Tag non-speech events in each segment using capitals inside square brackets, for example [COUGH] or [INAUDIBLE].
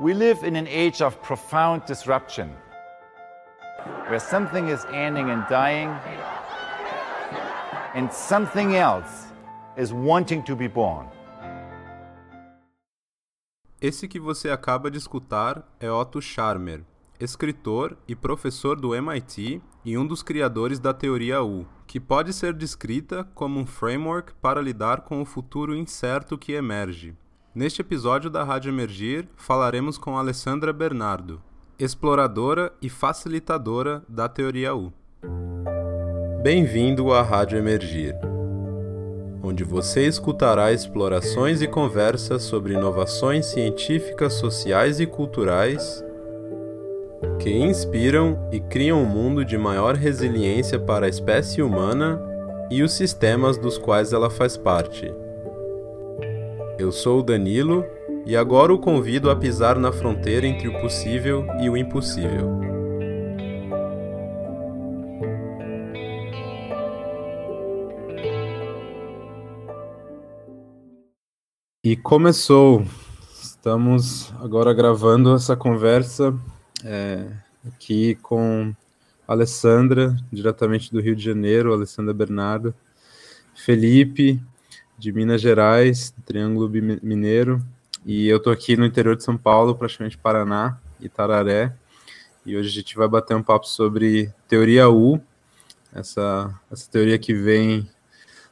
We live in an age of profound disruption, where something is ending and dying, and something else is wanting to be born. Esse que você acaba de escutar é Otto Scharmer, escritor e professor do MIT e um dos criadores da teoria U, que pode ser descrita como um framework para lidar com o futuro incerto que emerge. Neste episódio da Rádio Emergir, falaremos com Alessandra Bernardo, exploradora e facilitadora da teoria U. Bem-vindo à Rádio Emergir, onde você escutará explorações e conversas sobre inovações científicas, sociais e culturais que inspiram e criam um mundo de maior resiliência para a espécie humana e os sistemas dos quais ela faz parte. Eu sou o Danilo e agora o convido a pisar na fronteira entre o possível e o impossível. E começou. Estamos agora gravando essa conversa é, aqui com Alessandra, diretamente do Rio de Janeiro, Alessandra Bernardo, Felipe, de Minas Gerais, Triângulo Mineiro, e eu tô aqui no interior de São Paulo, praticamente Paraná, Itararé, e hoje a gente vai bater um papo sobre teoria U, essa, essa teoria que vem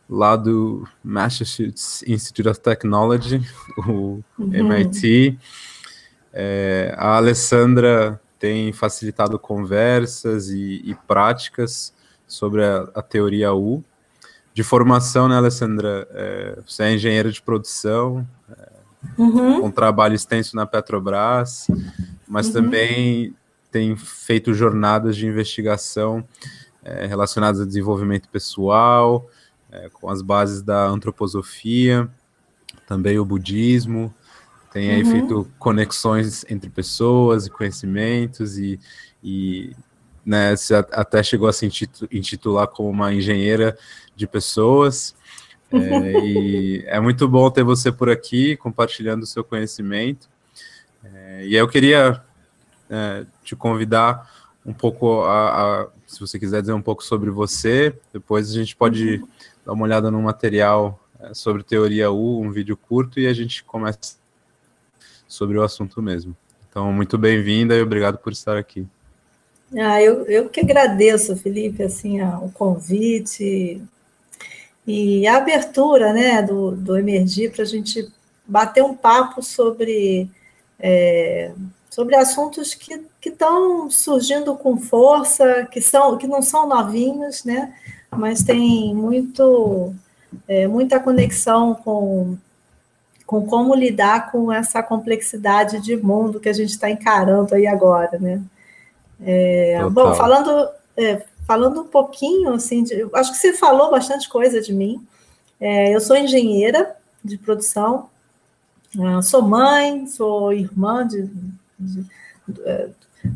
lá do Massachusetts Institute of Technology, o uhum. MIT. É, a Alessandra tem facilitado conversas e, e práticas sobre a, a teoria U, de formação, né, Alessandra? É, você é engenheira de produção, é, uhum. um trabalho extenso na Petrobras, mas uhum. também tem feito jornadas de investigação é, relacionadas a desenvolvimento pessoal, é, com as bases da antroposofia, também o budismo, tem aí uhum. feito conexões entre pessoas e conhecimentos e, e né, você até chegou a se intitular como uma engenheira de pessoas. É, e é muito bom ter você por aqui, compartilhando o seu conhecimento. É, e eu queria é, te convidar um pouco a, a, se você quiser dizer um pouco sobre você, depois a gente pode uhum. dar uma olhada no material é, sobre teoria U, um vídeo curto, e a gente começa sobre o assunto mesmo. Então, muito bem-vinda e obrigado por estar aqui. Ah, eu, eu que agradeço, Felipe, assim, o convite e a abertura né, do, do Emergir para a gente bater um papo sobre, é, sobre assuntos que estão surgindo com força, que, são, que não são novinhos, né, mas tem muito, é, muita conexão com, com como lidar com essa complexidade de mundo que a gente está encarando aí agora, né? É, bom, falando, é, falando um pouquinho, assim, de, acho que você falou bastante coisa de mim. É, eu sou engenheira de produção, uh, sou mãe, sou irmã de, de,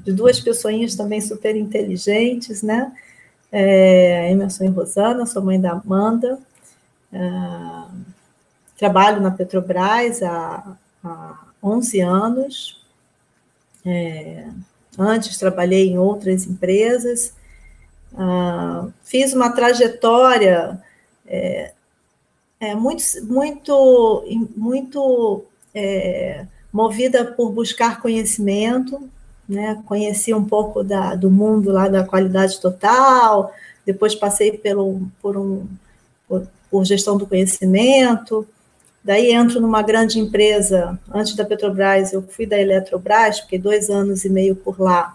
de, duas pessoinhas também super inteligentes, né? É, Emerson e Rosana, sou mãe da Amanda. Uh, trabalho na Petrobras há, há 11 anos. É, Antes trabalhei em outras empresas, fiz uma trajetória é, é, muito, muito, muito é, movida por buscar conhecimento, né? Conheci um pouco da, do mundo lá da qualidade total, depois passei pelo, por, um, por, por gestão do conhecimento, Daí entro numa grande empresa, antes da Petrobras, eu fui da Eletrobras, fiquei dois anos e meio por lá,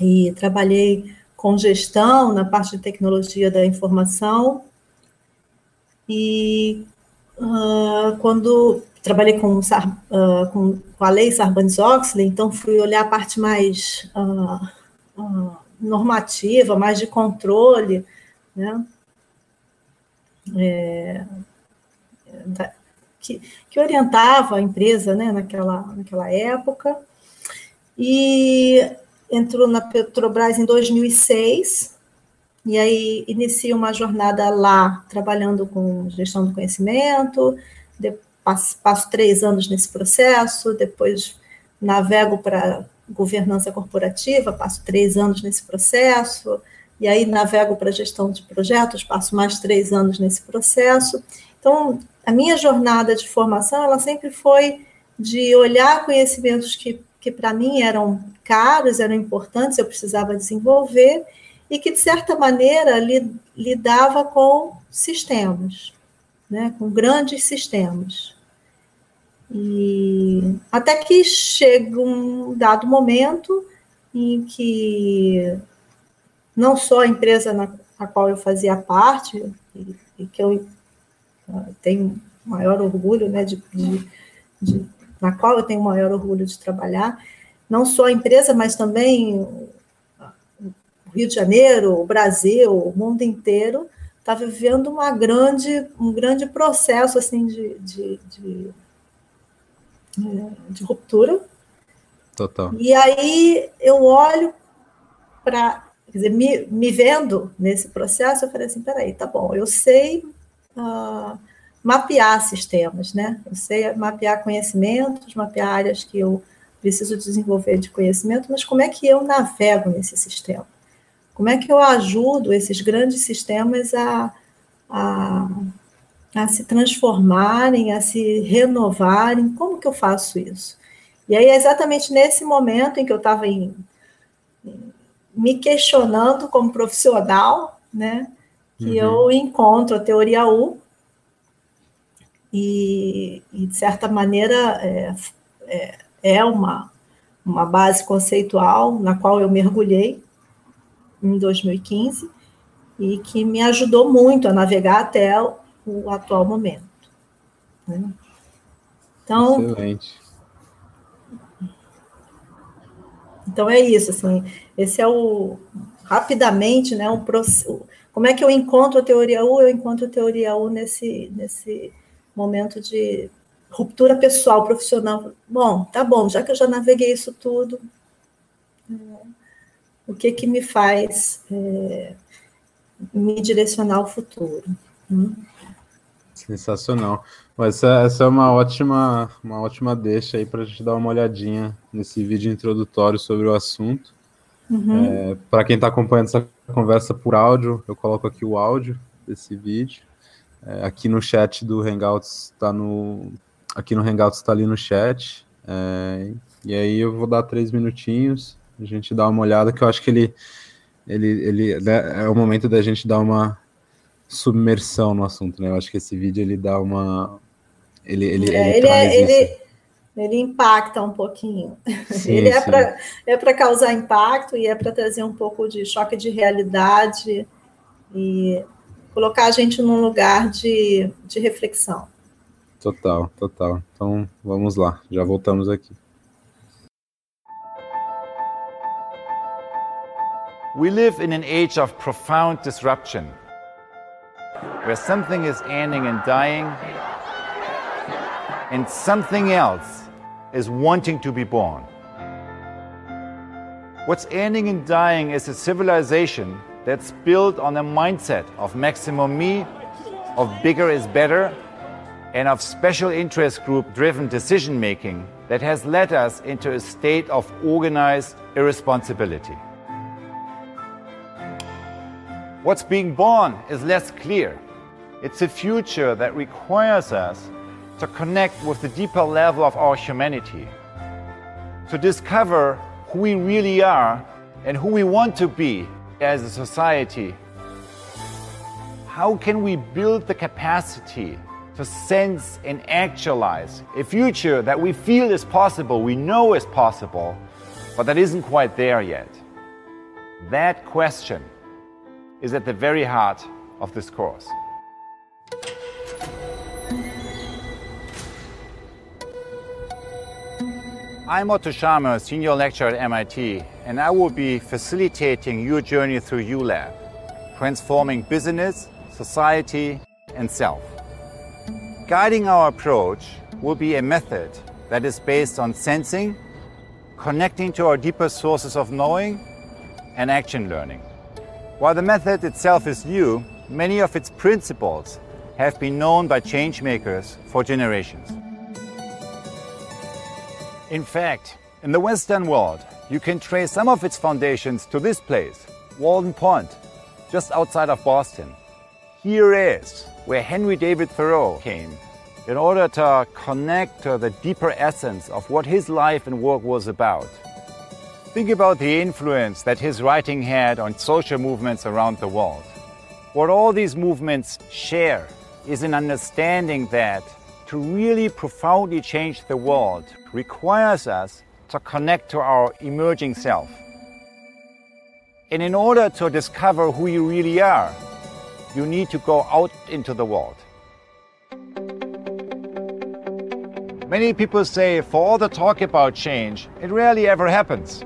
e trabalhei com gestão na parte de tecnologia da informação, e uh, quando trabalhei com, uh, com, com, a lei Sarbanes-Oxley, então fui olhar a parte mais uh, normativa, mais de controle, né? É, que, que orientava a empresa né, naquela, naquela época. E entrou na Petrobras em 2006, e aí inicia uma jornada lá, trabalhando com gestão do conhecimento, passo, passo três anos nesse processo, depois navego para governança corporativa, passo três anos nesse processo, e aí navego para gestão de projetos, passo mais três anos nesse processo. Então, a minha jornada de formação, ela sempre foi de olhar conhecimentos que, que para mim eram caros, eram importantes, eu precisava desenvolver, e que, de certa maneira, lidava com sistemas, né, com grandes sistemas. E até que chega um dado momento em que não só a empresa na a qual eu fazia parte, e, e que eu uh, tenho maior orgulho, né, de, de, de, na qual eu tenho maior orgulho de trabalhar, não só a empresa, mas também o Rio de Janeiro, o Brasil, o mundo inteiro, está vivendo uma grande, um grande processo assim de, de, de de ruptura. Total. E aí eu olho para, quer dizer, me, me vendo nesse processo, eu falei assim, peraí, tá bom, eu sei uh, mapear sistemas, né? Eu sei mapear conhecimentos, mapear áreas que eu preciso desenvolver de conhecimento, mas como é que eu navego nesse sistema? Como é que eu ajudo esses grandes sistemas a, a a se transformarem, a se renovarem. Como que eu faço isso? E aí, é exatamente nesse momento em que eu estava me questionando como profissional, né, que uhum. eu encontro a teoria U, e, e de certa maneira é, é, é, uma, uma base conceitual na qual eu mergulhei em 2015 e que me ajudou muito a navegar até o atual momento. Né? Então, Excelente. Então é isso, assim, esse é o rapidamente, né, um processo, como é que eu encontro a teoria U? Eu encontro a teoria U nesse nesse momento de ruptura pessoal, profissional. Bom, tá bom, já que eu já naveguei isso tudo, o que que me faz é, me direcionar ao futuro? Hum? Sensacional. Essa, essa é uma ótima, uma ótima deixa aí para a gente dar uma olhadinha nesse vídeo introdutório sobre o assunto. Uhum. É, para quem está acompanhando essa conversa por áudio, eu coloco aqui o áudio desse vídeo. É, aqui no chat do Hangouts está no. Aqui no Hangouts está ali no chat. É, e aí eu vou dar três minutinhos, a gente dá uma olhada, que eu acho que ele, ele, ele né, é o momento da gente dar uma submersão no assunto, né? Eu acho que esse vídeo ele dá uma. Ele, ele, é, ele, ele, é, ele, ele, impacta um pouquinho. Sim, ele é para é causar impacto e é para trazer um pouco de choque de realidade e colocar a gente num lugar de, de reflexão. Total, total. Então vamos lá, já voltamos aqui. We live in an age of profound disruption. where something is ending and dying, and something else is wanting to be born. What's ending and dying is a civilization that's built on a mindset of maximum me, of bigger is better, and of special interest group driven decision making that has led us into a state of organized irresponsibility. What's being born is less clear. It's a future that requires us to connect with the deeper level of our humanity, to discover who we really are and who we want to be as a society. How can we build the capacity to sense and actualize a future that we feel is possible, we know is possible, but that isn't quite there yet? That question is at the very heart of this course. I'm Otto Sharma, Senior Lecturer at MIT, and I will be facilitating your journey through ULab, transforming business, society, and self. Guiding our approach will be a method that is based on sensing, connecting to our deeper sources of knowing, and action learning. While the method itself is new, many of its principles have been known by changemakers for generations. In fact, In the Western world, you can trace some of its foundations to this place, Walden Pond, just outside of Boston. Here is where Henry David Thoreau came in order to connect to the deeper essence of what his life and work was about. Think about the influence that his writing had on social movements around the world. What all these movements share is an understanding that to really profoundly change the world requires us to connect to our emerging self. And in order to discover who you really are, you need to go out into the world. Many people say for all the talk about change, it rarely ever happens.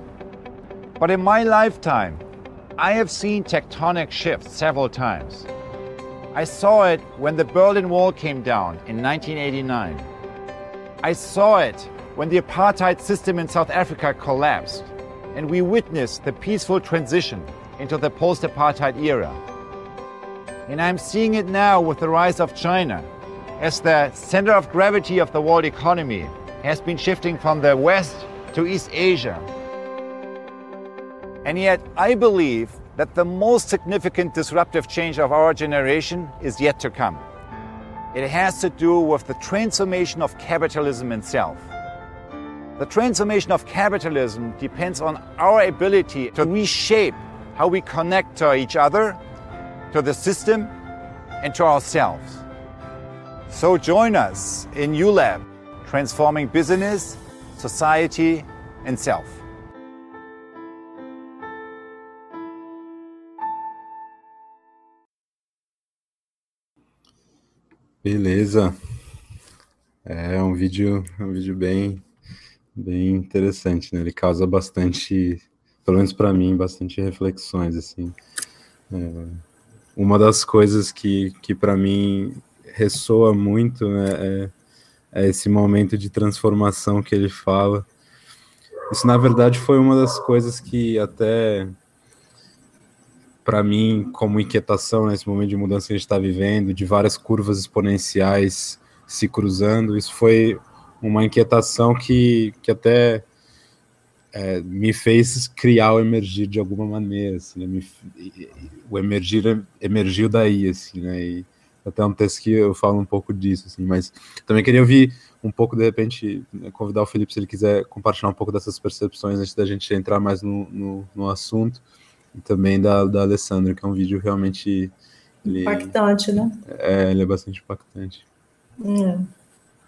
But in my lifetime, I have seen tectonic shifts several times. I saw it when the Berlin Wall came down in 1989. I saw it when the apartheid system in South Africa collapsed and we witnessed the peaceful transition into the post apartheid era. And I'm seeing it now with the rise of China as the center of gravity of the world economy has been shifting from the West to East Asia. And yet, I believe that the most significant disruptive change of our generation is yet to come. It has to do with the transformation of capitalism itself. The transformation of capitalism depends on our ability to reshape how we connect to each other, to the system, and to ourselves. So join us in ULAB, transforming business, society, and self. Beleza. É um vídeo, um vídeo bem, bem interessante, né? Ele causa bastante, pelo menos para mim, bastante reflexões, assim. É, uma das coisas que, que para mim ressoa muito né, é, é, esse momento de transformação que ele fala. Isso, na verdade, foi uma das coisas que até para mim, como inquietação nesse momento de mudança que a gente está vivendo, de várias curvas exponenciais se cruzando, isso foi uma inquietação que, que até é, me fez criar o emergir de alguma maneira, assim, né? me, o emergir emergiu daí, assim, né, e até um texto que eu falo um pouco disso, assim, mas também queria ouvir um pouco, de repente, né, convidar o Felipe se ele quiser compartilhar um pouco dessas percepções antes da gente entrar mais no, no, no assunto, e também da, da Alessandra, que é um vídeo realmente... Ele, impactante, né? É, ele é bastante impactante. É.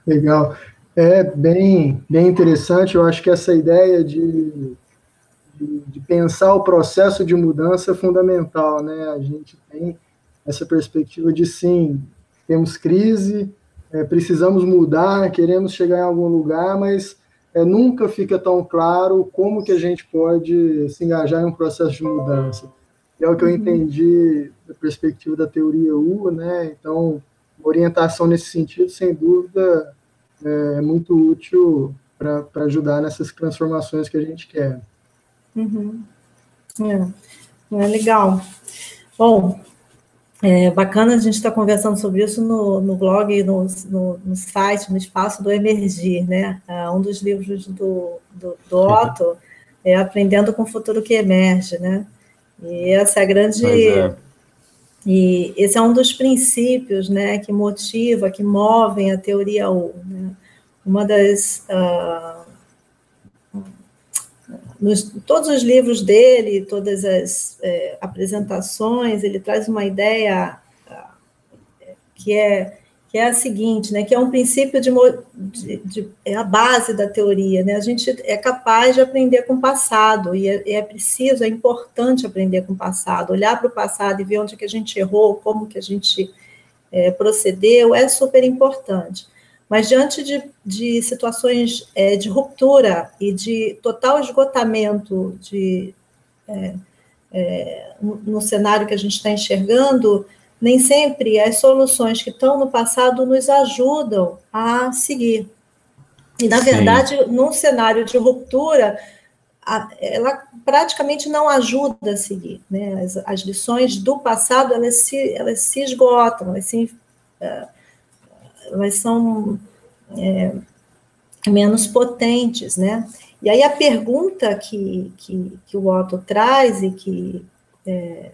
Legal. É bem, bem interessante, eu acho que essa ideia de, de, de pensar o processo de mudança é fundamental, né? A gente tem essa perspectiva de sim, temos crise, é, precisamos mudar, queremos chegar em algum lugar, mas é, nunca fica tão claro como que a gente pode se engajar em um processo de mudança. E é o que eu uhum. entendi da perspectiva da teoria U, né? Então, orientação nesse sentido, sem dúvida, é muito útil para ajudar nessas transformações que a gente quer. Uhum. É. é legal. Bom, é bacana a gente estar tá conversando sobre isso no, no blog, no, no, no, site, no espaço do Emergir, né? É um dos livros do, do, do Otto é Aprendendo com o Futuro que Emerge, né? E essa é a grande... É. E esse é um dos princípios, né, que motiva, que movem a teoria U, né? Uma das... Uh, nos, todos os livros dele, todas as é, apresentações, ele traz uma ideia é, que é que é a seguinte, né, que é um princípio de, de, de, é a base da teoria, né, a gente é capaz de aprender com o passado, e é, é preciso, é importante aprender com o passado, olhar para o passado e ver onde que a gente errou, como que a gente é, procedeu, é super importante. Mas diante de, de situações é, de ruptura e de total esgotamento de, é, é, no cenário que a gente está enxergando, nem sempre as soluções que estão no passado nos ajudam a seguir. E, na Sim. verdade, num cenário de ruptura, ela praticamente não ajuda a seguir. Né? As, as lições do passado elas se, elas se esgotam, elas se, uh, elas são é, menos potentes, né? E aí a pergunta que, que, que o Otto traz e que, é,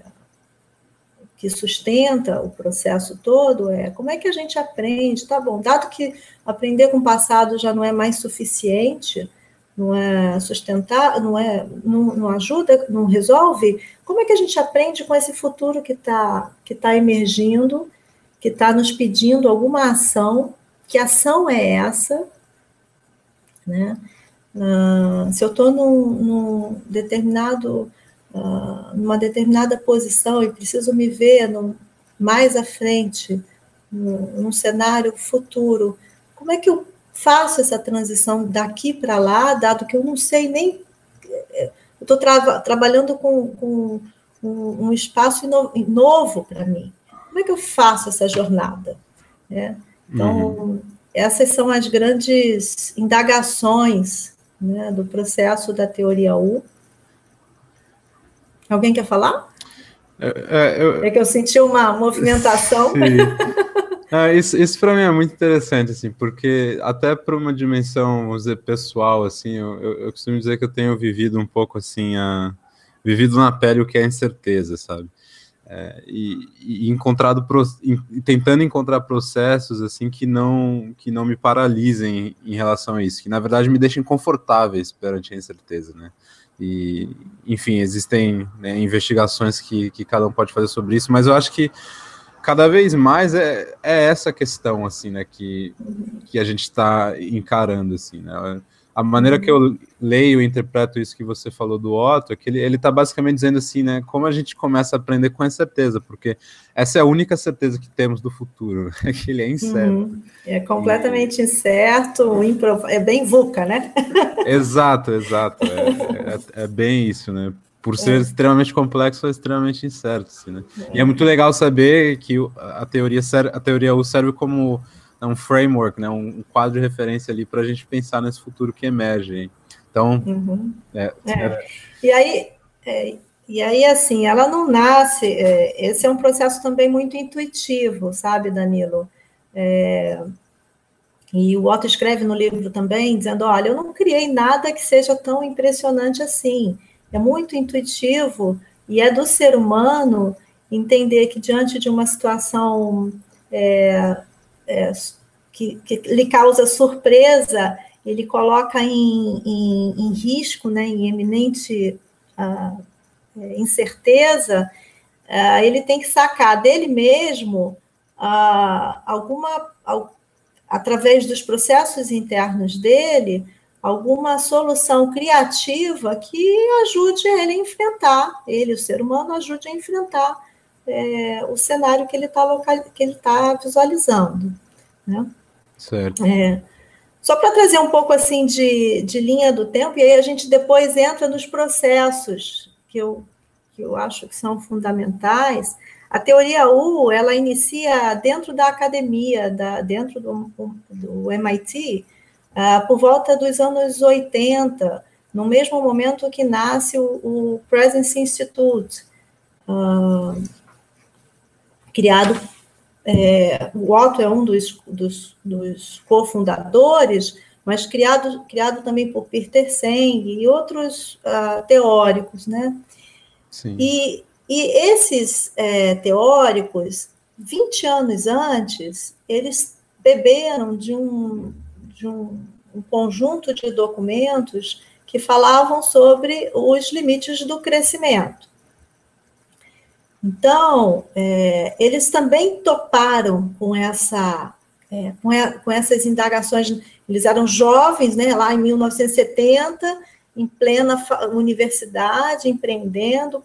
que sustenta o processo todo é como é que a gente aprende, tá bom, dado que aprender com o passado já não é mais suficiente, não é sustentar, não é, não, não, ajuda, não resolve, como é que a gente aprende com esse futuro que está que tá emergindo, que está nos pedindo alguma ação, que ação é essa, né? Uh, se eu estou num, num, determinado, uh, numa determinada posição e preciso me ver no, mais à frente, num, num cenário futuro, como é que eu faço essa transição daqui para lá, dado que eu não sei nem. Eu estou tra trabalhando com, com um, um, espaço novo para mim. Como é que eu faço essa jornada? É, então, uhum. essas são as grandes indagações né, do processo da teoria U. Alguém quer falar? É, é, eu... é que eu senti uma movimentação. [LAUGHS] Ah, isso isso para mim é muito interessante, assim, porque até para uma dimensão, vamos dizer, pessoal, assim, eu, eu, eu, costumo dizer que eu tenho vivido um pouco, assim, a, vivido na pele o que é incerteza, sabe? É, e, e, encontrado pro, tentando encontrar processos assim que não que não me paralisem em relação a isso, que na verdade me deixem confortáveis perante a incerteza, né? E enfim, existem né, investigações que, que cada um pode fazer sobre isso, mas eu acho que cada vez mais é, é essa questão assim, né, que, que a gente está encarando assim, né? A maneira que eu leio e interpreto isso que você falou do Otto é que ele está basicamente dizendo assim, né? Como a gente começa a aprender com incerteza, porque essa é a única certeza que temos do futuro, né, [LAUGHS] que ele é incerto. Uhum. É completamente e... incerto, improv... é bem VUCA, né? [LAUGHS] exato, exato. É, é, é, bem isso, né? por ser é. extremamente complexo, é extremamente incerto. Assim, né? é. E é muito legal saber que a teoria, a teoria U serve como né, um framework, né, um quadro de referência ali para a gente pensar nesse futuro que emerge. Então, uhum. é, é. é. e aí, é, e aí assim, ela não nasce. esse é um processo também muito intuitivo, sabe, Danilo? E o Otto escreve no livro também, dizendo: olha, eu não criei nada que seja tão impressionante assim é muito intuitivo e é do ser humano entender que diante de uma situação é, é, que, que, lhe causa surpresa, ele coloca em, em, em risco, né, em eminente uh, incerteza, uh, ele tem que sacar dele mesmo uh, alguma, através dos processos internos dele, alguma solução criativa que ajude ele a enfrentar, ele, o ser humano, ajude a enfrentar é, o cenário que ele está tá visualizando. Né? Certo. É, só para trazer um pouco assim de, de linha do tempo, e aí a gente depois entra nos processos que eu, que eu acho que são fundamentais. A teoria U, ela inicia dentro da academia, da, dentro do, do MIT, ah, por volta dos anos 80, no mesmo momento que nasce o, o Presence Institute, ah, criado, é, o Otto é um dos, dos, dos cofundadores, mas criado, criado também por Peter Seng e outros uh, teóricos, né? Sim. E, e esses é, teóricos, 20 anos antes, eles beberam de um, de um, um conjunto de documentos que falavam sobre os limites do crescimento. Então, é, eles também toparam com, essa, é, com, a, com, essas indagações. Eles eram jovens, né, lá em 1970, em plena universidade, empreendendo,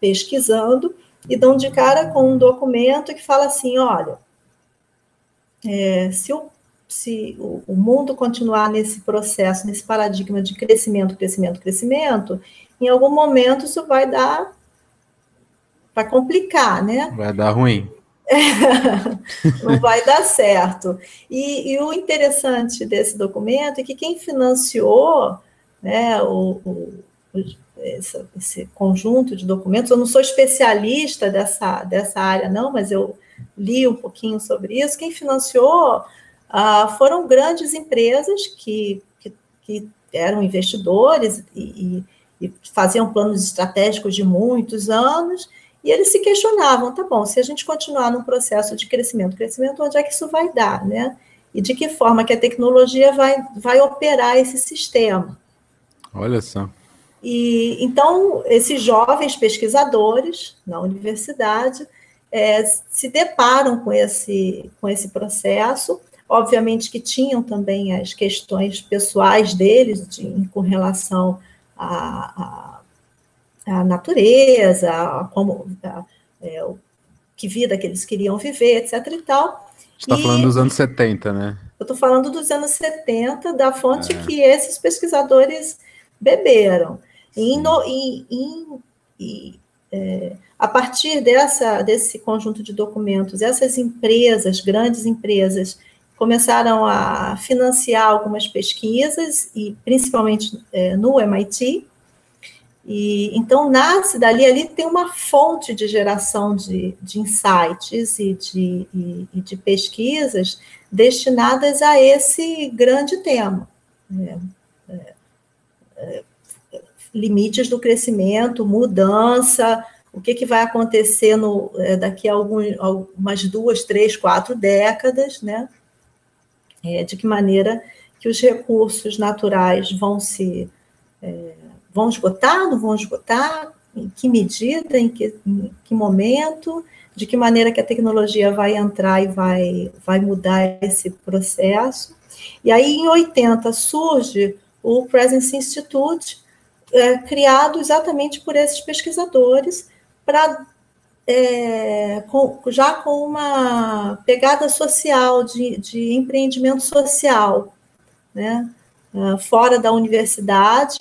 pesquisando, e dão de cara com um documento que fala assim: olha, é, se o se o, o mundo continuar nesse processo, nesse paradigma de crescimento, crescimento, crescimento, em algum momento isso vai dar, vai complicar, né? Vai dar ruim. [LAUGHS] não vai dar certo. E, e, o interessante desse documento é que quem financiou né, o, o, esse, esse, conjunto de documentos, eu não sou especialista dessa, dessa área, não, mas eu li um pouquinho sobre isso. Quem financiou ah, foram grandes empresas que, que, que eram investidores e, e, e faziam planos estratégicos de muitos anos, e eles se questionavam, tá bom, se a gente continuar num processo de crescimento, crescimento, onde é que isso vai dar, né? E de que forma que a tecnologia vai, vai operar esse sistema. Olha só. E então, esses jovens pesquisadores na universidade é, se deparam com esse, com esse processo, obviamente que tinham também as questões pessoais deles de, com relação à, à, à natureza, a como a, é, que vida que eles queriam viver, etc. e tal. Você está falando dos anos 70, né? Eu estou falando dos anos 70, da fonte é. que esses pesquisadores beberam. E, no, e, e, e é, a partir dessa, desse conjunto de documentos, essas empresas, grandes empresas, começaram a financiar algumas pesquisas, e principalmente é, no MIT. E, então, nasce dali, ali tem uma fonte de geração de, de insights e de, e, e de pesquisas destinadas a esse grande tema. É, é, é limites do crescimento, mudança, o que, que vai acontecer no, é, daqui a algumas duas, três, quatro décadas, né? É, de que maneira que os recursos naturais vão se é, vão esgotar, não vão esgotar, em que medida, em que, em que momento, de que maneira que a tecnologia vai entrar e vai, vai mudar esse processo. E aí, em 80, surge o Presence Institute, é, criado exatamente por esses pesquisadores, para é, já com uma pegada social, de, de empreendimento social, né, uh, fora da universidade,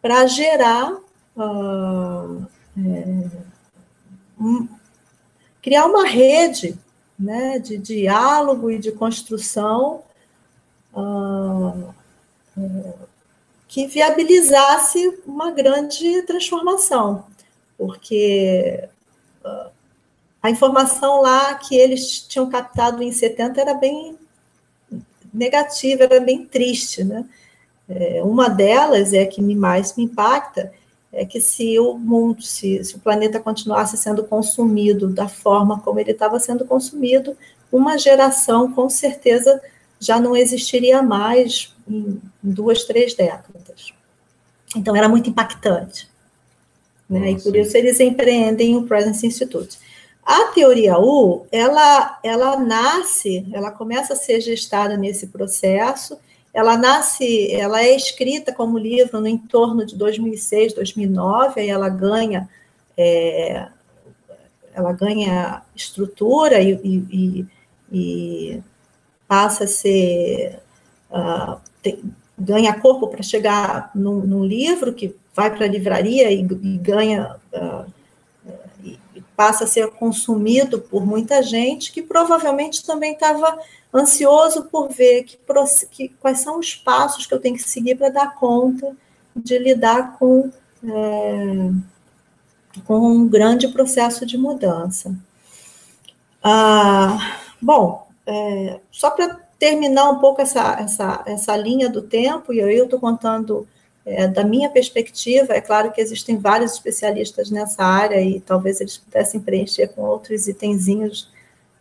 para gerar, uh, é, criar uma rede né, de diálogo e de construção uh, que viabilizasse uma grande transformação, porque uh, a informação lá que eles tinham captado em 70 era bem negativa, era bem triste, né? É, uma delas é que me mais me impacta é que se o mundo, se, se o planeta continuasse sendo consumido da forma como ele estava sendo consumido, uma geração com certeza já não existiria mais em duas, três décadas. Então, era muito impactante. Né? E por isso eles empreendem o Presence Institute. A teoria U, ela, ela nasce, ela começa a ser gestada nesse processo, ela nasce, ela é escrita como livro no entorno de 2006, 2009, aí ela ganha, é, ela ganha estrutura e, e, e, passa a ser uh, tem, ganha corpo para chegar num, livro que vai para a livraria e, e ganha uh, e passa a ser consumido por muita gente que provavelmente também estava ansioso por ver que, que, quais são os passos que eu tenho que seguir para dar conta de lidar com é, com um grande processo de mudança. Ah, bom, é, só para terminar um pouco essa, essa, essa linha do tempo, e eu estou contando é, da minha perspectiva, é claro que existem vários especialistas nessa área e talvez eles pudessem preencher com outros itenzinhos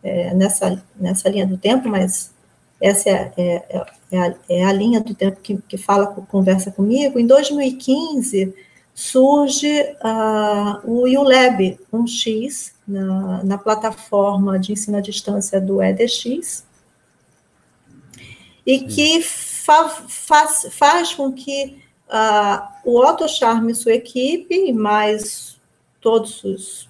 é, nessa, nessa linha do tempo, mas essa é, é, é, a, é a, linha do tempo que, que fala, conversa comigo. Em 2015, surge uh, o ULab 1x na, na plataforma de ensino à distância do EDX, e que fa faz, faz com que uh, o Otto Charme e sua equipe, mais todos os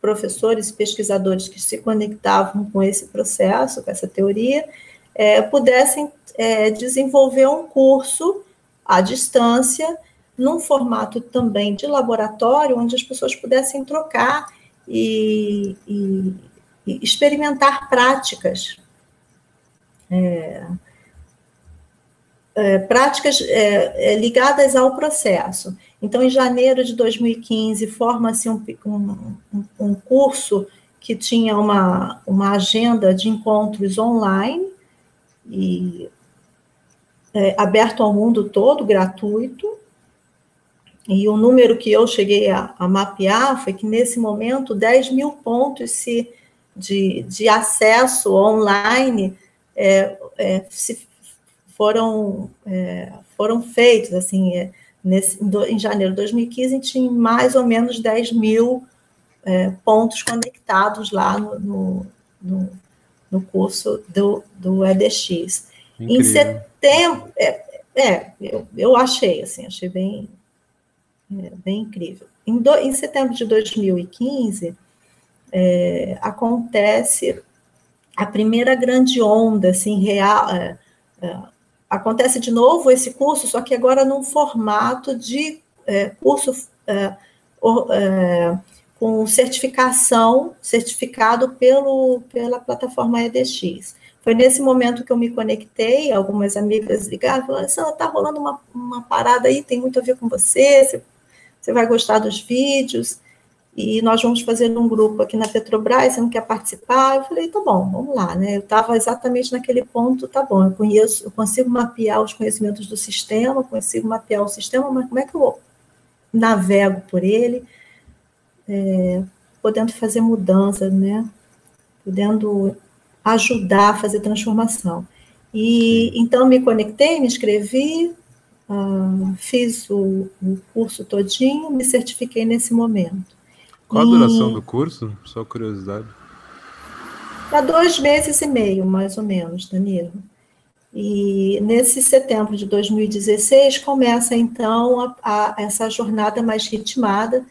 professores pesquisadores que se conectavam com esse processo, com essa teoria, é, pudessem é, desenvolver um curso à distância, num formato também de laboratório, onde as pessoas pudessem trocar e, e, e experimentar práticas. É, é, práticas é, ligadas ao processo. Então, em janeiro de 2015, forma-se um, um, um, curso que tinha uma, uma agenda de encontros online, e é, aberto ao mundo todo, gratuito, e o número que eu cheguei a, a mapear foi que, nesse momento, 10 mil pontos se, de, de acesso online é, é, se foram, é, foram feitos. Assim, é, nesse, em janeiro de 2015, tinha mais ou menos 10 mil é, pontos conectados lá no, no, no, no curso do, do EDX. Incrível. Em setembro, é, é, eu, eu achei, assim, achei bem, é, bem incrível. Em, do, em setembro de 2015, é, acontece a primeira grande onda, assim, real, é, é, acontece de novo esse curso, só que agora num formato de é, curso or, com certificação, certificado pelo, pela plataforma EDX. Foi nesse momento que eu me conectei, algumas amigas ligaram, falaram, Sandra, tá rolando uma, uma parada aí, tem muito a ver com você, você, você vai gostar dos vídeos, e nós vamos fazer um grupo aqui na Petrobras, você não quer participar? Eu falei, tá bom, vamos lá, né? Eu estava exatamente naquele ponto, tá bom, eu conheço, eu consigo mapear os conhecimentos do sistema, consigo mapear o sistema, mas como é que eu navego por ele, é, podendo fazer mudança, né? Podendo ajudar a fazer transformação. E então me conectei, me inscrevi, uh, fiz o, o, curso todinho, me certifiquei nesse momento. Qual a duração do curso? Só curiosidade. Há dois meses e meio, mais ou menos, Danilo. E nesse setembro de 2016 começa então a, a, essa jornada mais ritmada.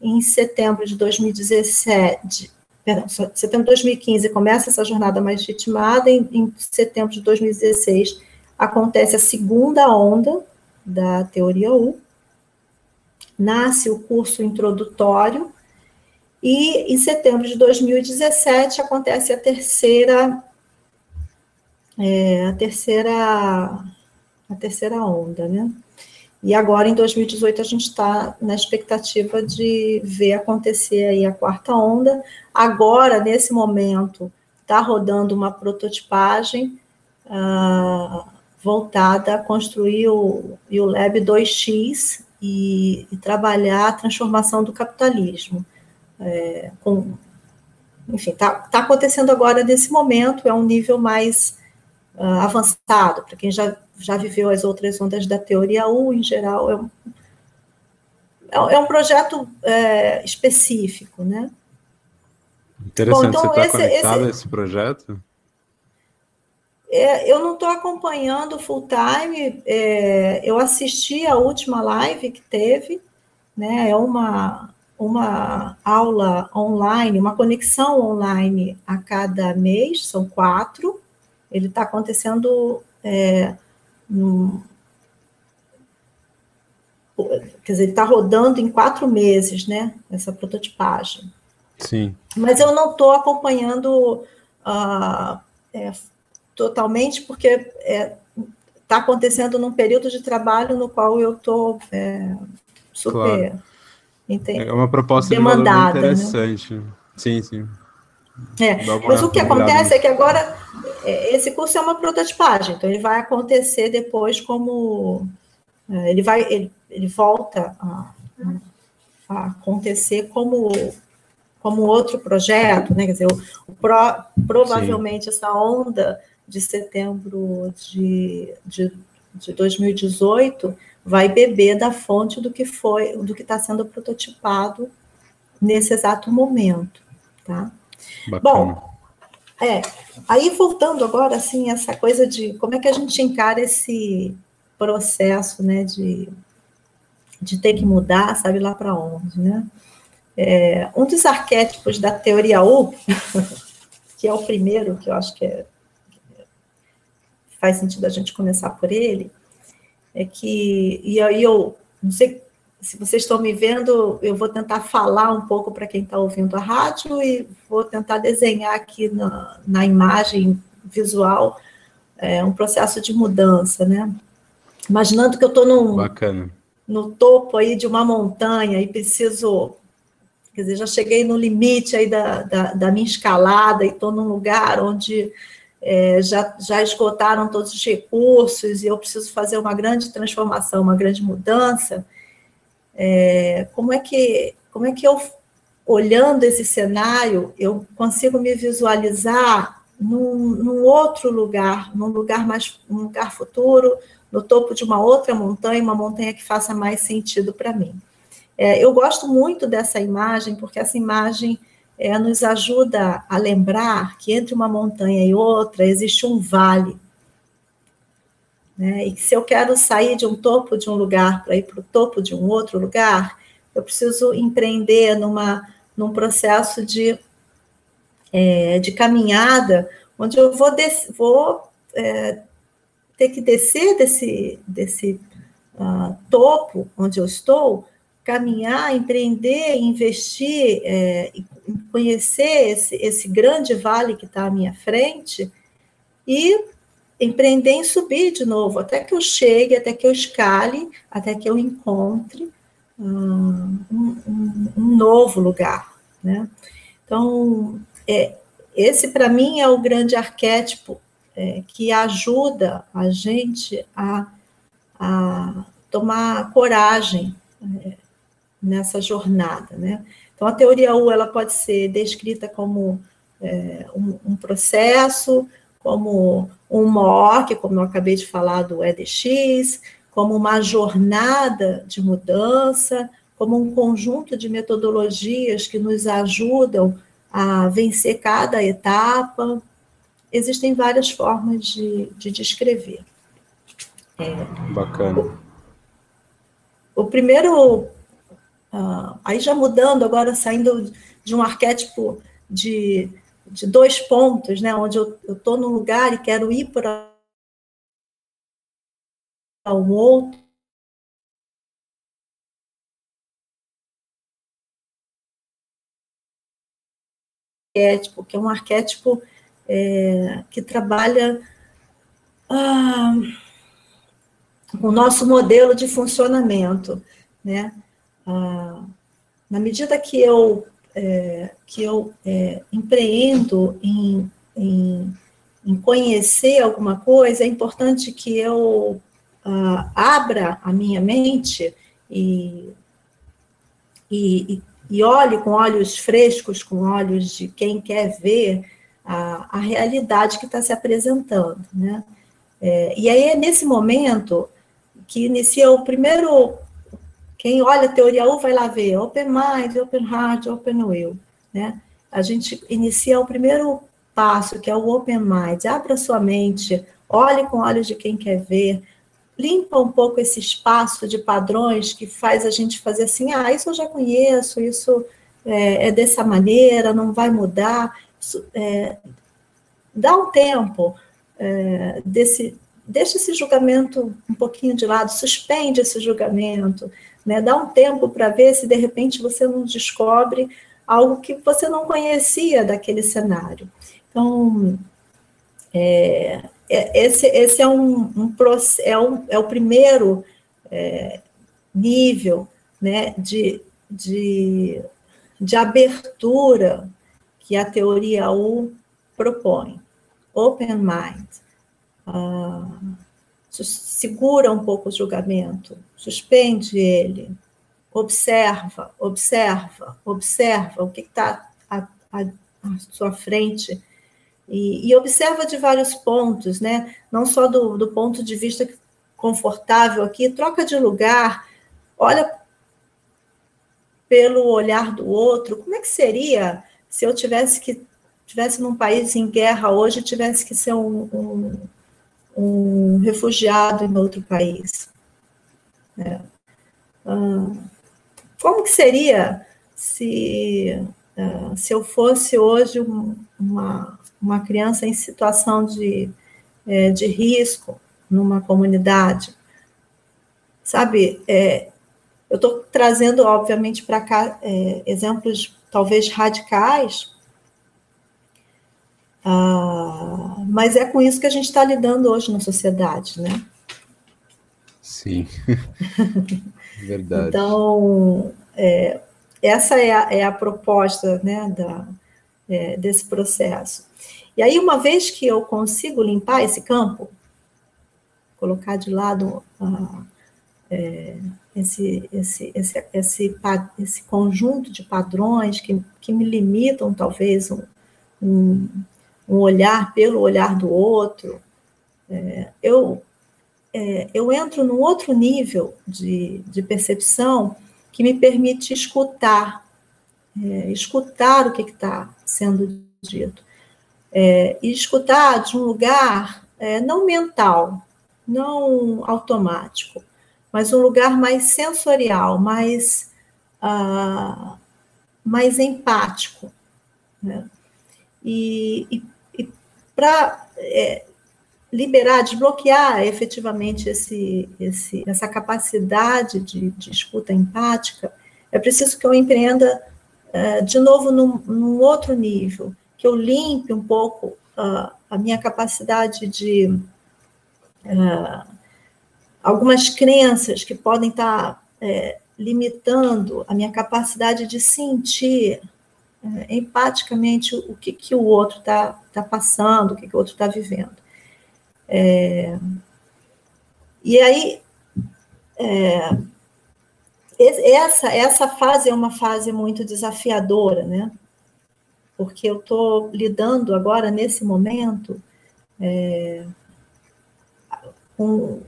Em setembro de 2017, perdão, setembro de 2015 começa essa jornada mais ritmada, em, em setembro de 2016 acontece a segunda onda da teoria U, nasce o curso introdutório, e em setembro de 2017 acontece a terceira é, a terceira a terceira onda, né? E agora, em 2018, a gente está na expectativa de ver acontecer aí a quarta onda. Agora, nesse momento, está rodando uma prototipagem uh, voltada a construir o, o Lab 2X e, e, trabalhar a transformação do capitalismo. É, com, enfim, está tá acontecendo agora nesse momento, é um nível mais uh, avançado, para quem já já viveu as outras ondas da teoria U, em geral, é um, é, é um projeto é, específico, né? Interessante, Bom, então, você está conectado esse, a esse projeto? É, eu não estou acompanhando full time, é, eu assisti a última live que teve, né, é uma, uma aula online, uma conexão online a cada mês, são quatro, ele está acontecendo é, quer dizer, ele está rodando em quatro meses, né? Essa prototipagem. Sim. Mas eu não estou acompanhando uh, é, totalmente, porque está é, tá acontecendo num período de trabalho no qual eu estou é, super. Claro. É uma proposta demandada, de né? interessante. Né? Sim, sim. É, mas o que acontece é que agora é, esse curso é uma prototipagem, então ele vai acontecer depois como é, ele vai ele, ele volta a, a, acontecer como como outro projeto, né? Quer dizer, o, o pro, provavelmente Sim. essa onda de setembro de, de, de 2018 vai beber da fonte do que foi, do que está sendo prototipado nesse exato momento, tá? Bacana. Bom, é, aí voltando agora, assim, essa coisa de como é que a gente encara esse processo, né, de, de ter que mudar, sabe lá para onde, né? É, um dos arquétipos da teoria U, [LAUGHS] que é o primeiro, que eu acho que, é, que faz sentido a gente começar por ele, é que, e aí eu não sei se vocês estão me vendo, eu vou tentar falar um pouco para quem está ouvindo a rádio e vou tentar desenhar aqui na, na imagem visual é, um processo de mudança, né? Imaginando que eu estou num Bacana. no topo aí de uma montanha e preciso, quer dizer, já cheguei no limite aí da, da, da minha escalada e estou num lugar onde é, já, já esgotaram todos os recursos e eu preciso fazer uma grande transformação, uma grande mudança, é, como é que como é que eu olhando esse cenário eu consigo me visualizar num, num outro lugar, num lugar mais um lugar futuro, no topo de uma outra montanha, uma montanha que faça mais sentido para mim. É, eu gosto muito dessa imagem porque essa imagem é, nos ajuda a lembrar que entre uma montanha e outra existe um vale. Né? E que se eu quero sair de um topo de um lugar para ir para o topo de um outro lugar, eu preciso empreender numa, num processo de, é, de caminhada, onde eu vou, des, vou é, ter que descer desse, desse uh, topo onde eu estou, caminhar, empreender, investir, é, conhecer esse, esse grande vale que está à minha frente e empreender em subir de novo, até que eu chegue, até que eu escale, até que eu encontre um, um, um novo lugar, né? Então, é, esse para mim é o grande arquétipo é, que ajuda a gente a, a tomar coragem é, nessa jornada, né? Então, a teoria U ela pode ser descrita como é, um, um, processo, como um MOC, como eu acabei de falar do EDX, como uma jornada de mudança, como um conjunto de metodologias que nos ajudam a vencer cada etapa. Existem várias formas de, de descrever. É, Bacana. O, o primeiro Uh, aí já mudando, agora saindo de um arquétipo de, de dois pontos, né, onde eu estou num lugar e quero ir para um outro. Arquétipo, que é um arquétipo é, que trabalha ah, o nosso modelo de funcionamento, né? Ah, na medida que eu, é, que eu é, empreendo em, em, em, conhecer alguma coisa, é importante que eu ah, abra a minha mente e, e, e olhe com olhos frescos, com olhos de quem quer ver a, a realidade que está se apresentando, né? É, e aí é nesse momento que inicia o primeiro quem olha a teoria U vai lá ver Open Mind, Open Heart, Open Will. Né? A gente inicia o primeiro passo, que é o Open Mind. Abra sua mente, olhe com olhos de quem quer ver, limpa um pouco esse espaço de padrões que faz a gente fazer assim, ah, isso eu já conheço, isso é, é dessa maneira, não vai mudar. Isso, é, dá um tempo é, desse, deixa esse julgamento um pouquinho de lado, suspende esse julgamento, né? Dá um tempo para ver se de repente você não descobre algo que você não conhecia daquele cenário. Então, é, é, esse, esse é, um, um, é, um, é o primeiro é, nível né, de, de, de abertura que a teoria U propõe. Open mind. Ah, segura um pouco o julgamento, suspende ele, observa, observa, observa o que está à, à, sua frente e, e, observa de vários pontos, né? Não só do, do ponto de vista confortável aqui, troca de lugar, olha pelo olhar do outro. Como é que seria se eu tivesse que tivesse num país em guerra hoje, tivesse que ser um, um um refugiado em outro país. É. Ah, como que seria se, uh, se eu fosse hoje um, uma, uma criança em situação de, é, de risco numa comunidade? Sabe, é, eu estou trazendo, obviamente, para cá é, exemplos talvez radicais, ah, mas é com isso que a gente está lidando hoje na sociedade, né? Sim, [LAUGHS] verdade. Então, é, essa é a, é a, proposta né, da, é, desse processo. E aí, uma vez que eu consigo limpar esse campo, colocar de lado uh, é, esse, esse, esse, esse, esse conjunto de padrões que, que me limitam, talvez, um, um, um olhar pelo olhar do outro, é, eu, é, eu entro num outro nível de, de percepção que me permite escutar, é, escutar o que está sendo dito. É, e escutar de um lugar é, não mental, não automático, mas um lugar mais sensorial, mais, uh, mais empático. Né? E, e para é, liberar, desbloquear efetivamente esse, esse, essa capacidade de, de escuta empática, é preciso que eu empreenda uh, de novo num, num, outro nível, que eu limpe um pouco uh, a minha capacidade de uh, algumas crenças que podem estar é, limitando a minha capacidade de sentir é, empaticamente o que, que o outro está tá passando, o que, que o outro está vivendo. É, e aí, é, essa, essa fase é uma fase muito desafiadora, né? Porque eu estou lidando agora, nesse momento, é, com,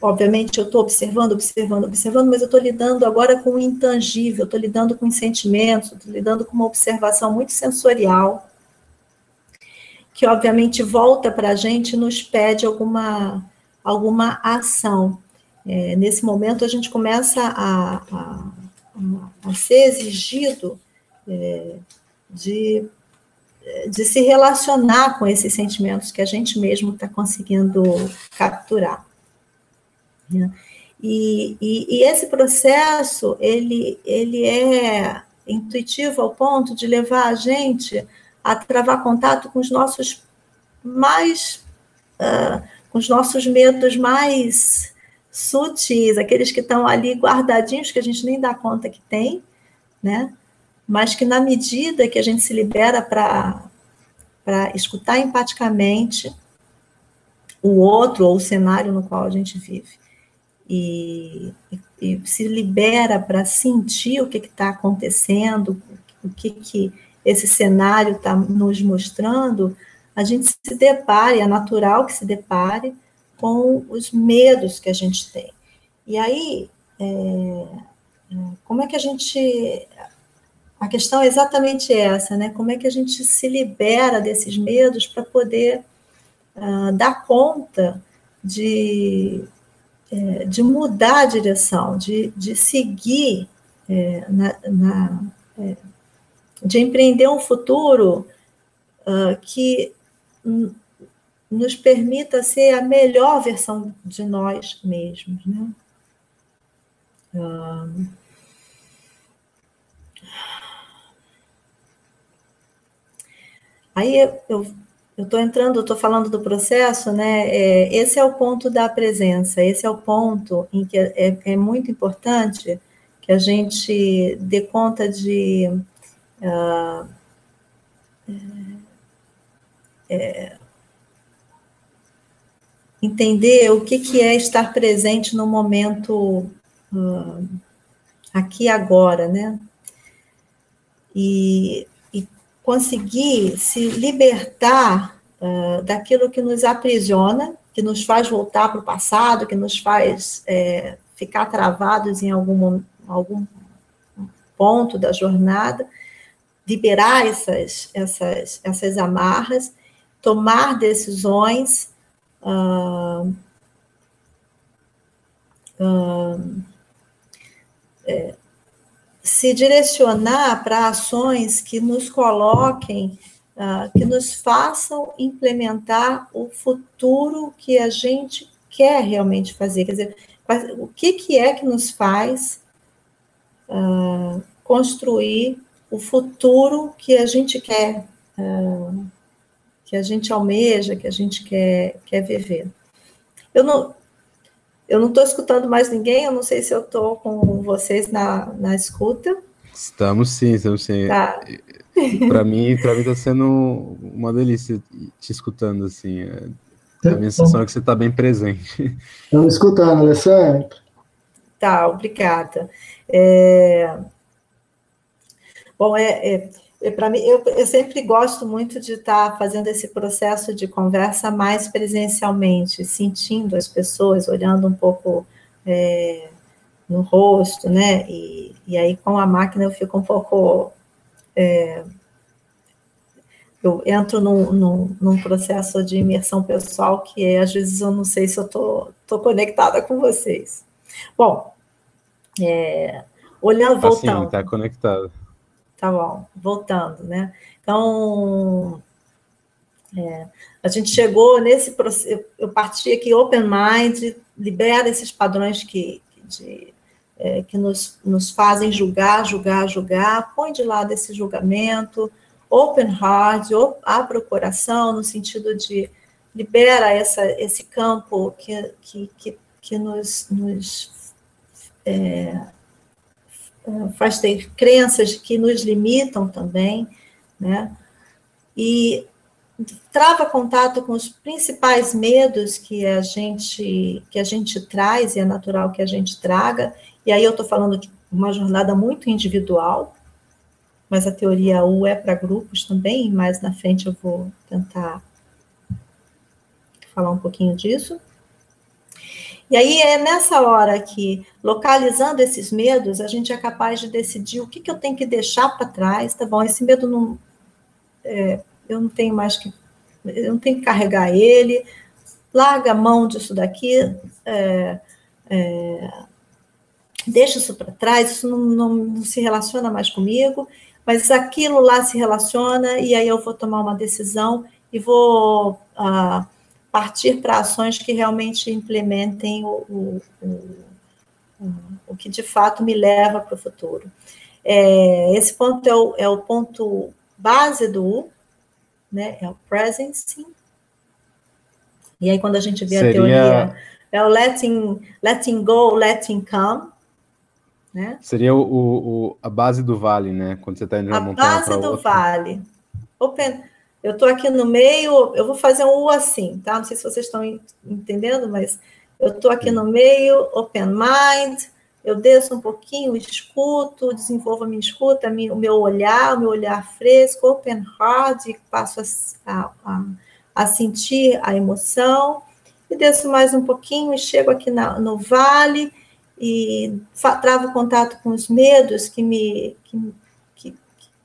obviamente eu estou observando, observando, observando, mas eu estou lidando agora com o intangível, estou lidando com os sentimentos, estou lidando com uma observação muito sensorial, que obviamente volta para a gente e nos pede alguma, alguma ação. É, nesse momento, a gente começa a, a, a ser exigido é, de, de se relacionar com esses sentimentos que a gente mesmo está conseguindo capturar. Né? E, e, e, esse processo, ele, ele é intuitivo ao ponto de levar a gente a travar contato com os nossos mais. Uh, com os nossos medos mais sutis, aqueles que estão ali guardadinhos, que a gente nem dá conta que tem, né? Mas que na medida que a gente se libera para escutar empaticamente o outro ou o cenário no qual a gente vive, e, e, se libera para sentir o que está acontecendo, o que, que esse cenário está nos mostrando, a gente se depare, é natural que se depare com os medos que a gente tem. E aí, é, é, como é que a gente. A questão é exatamente essa, né? Como é que a gente se libera desses medos para poder uh, dar conta de, é, de mudar a direção, de, de seguir é, na, na é, de empreender um futuro uh, que nos permita ser a melhor versão de nós mesmos, né? Uh, aí eu estou entrando, eu estou falando do processo, né? É, esse é o ponto da presença, esse é o ponto em que é, é, é muito importante que a gente dê conta de ah, é, entender o que, que é estar presente no momento uh, aqui agora, né? E conseguir se libertar uh, daquilo que nos aprisiona, que nos faz voltar para o passado, que nos faz é, ficar travados em algum, algum ponto da jornada liberar essas, essas, essas amarras, tomar decisões, uh, uh, se direcionar para ações que nos coloquem, uh, que nos façam implementar o futuro que a gente quer realmente fazer. Quer dizer, o que, que é que nos faz construir o futuro que a gente quer, uh, que a gente almeja, que a gente quer, quer viver. Eu não eu não estou escutando mais ninguém, eu não sei se eu estou com vocês na, na escuta. Estamos sim, estamos sim. Tá. Para mim, para mim está sendo uma delícia te escutando assim. É, a minha sensação é que você está bem presente. Estamos escutando, Alessandra. Tá, obrigada. É... Bom, é, é para mim, eu, eu, sempre gosto muito de estar tá fazendo esse processo de conversa mais presencialmente, sentindo as pessoas, olhando um pouco é, no rosto, né? E, e aí com a máquina eu fico um pouco é, eu entro num, num, num, processo de imersão pessoal que é, às vezes eu não sei se eu estou tô, tô conectada com vocês. Bom, é, olhando, tá voltando. está conectado. Tá bom, voltando, né? Então, é, a gente chegou nesse processo, eu parti aqui open mind, libera esses padrões que, de, é, que nos, nos fazem julgar, julgar, julgar, põe de lado esse julgamento, open heart, abre o coração, no sentido de libera essa, esse campo que, que, que, que nos, nos é, faz ter crenças que nos limitam também, né? E trava contato com os principais medos que a gente que a gente traz e é natural que a gente traga e aí eu estou falando de uma jornada muito individual, mas a teoria U é para grupos também, mais na frente eu vou tentar falar um pouquinho disso. E aí é nessa hora que, localizando esses medos, a gente é capaz de decidir o que, que eu tenho que deixar para trás, tá bom? Esse medo não. É, eu não tenho mais que. Eu não tenho que carregar ele, larga a mão disso daqui, é, é, deixa isso para trás, isso não, não, não, se relaciona mais comigo, mas aquilo lá se relaciona, e aí eu vou tomar uma decisão e vou ah, partir para ações que realmente implementem o, o, o, o que de fato me leva para o futuro. É, esse ponto é o, é o ponto base do U, né? É o presence. E aí, quando a gente vê Seria... a teoria, é o letting, letting go, letting come. Né? Seria o, o, a base do vale, né? Quando você está indo na montanha. A base do outra. vale. Open, eu estou aqui no meio, eu vou fazer um U assim, tá? Não sei se vocês estão entendendo, mas eu estou aqui no meio, open mind, eu desço um pouquinho, escuto, desenvolvo a minha escuta, o meu olhar, o meu olhar fresco, open heart, passo a, a, a sentir a emoção, e desço mais um pouquinho e chego aqui na, no vale, e travo contato com os medos que me, que, que,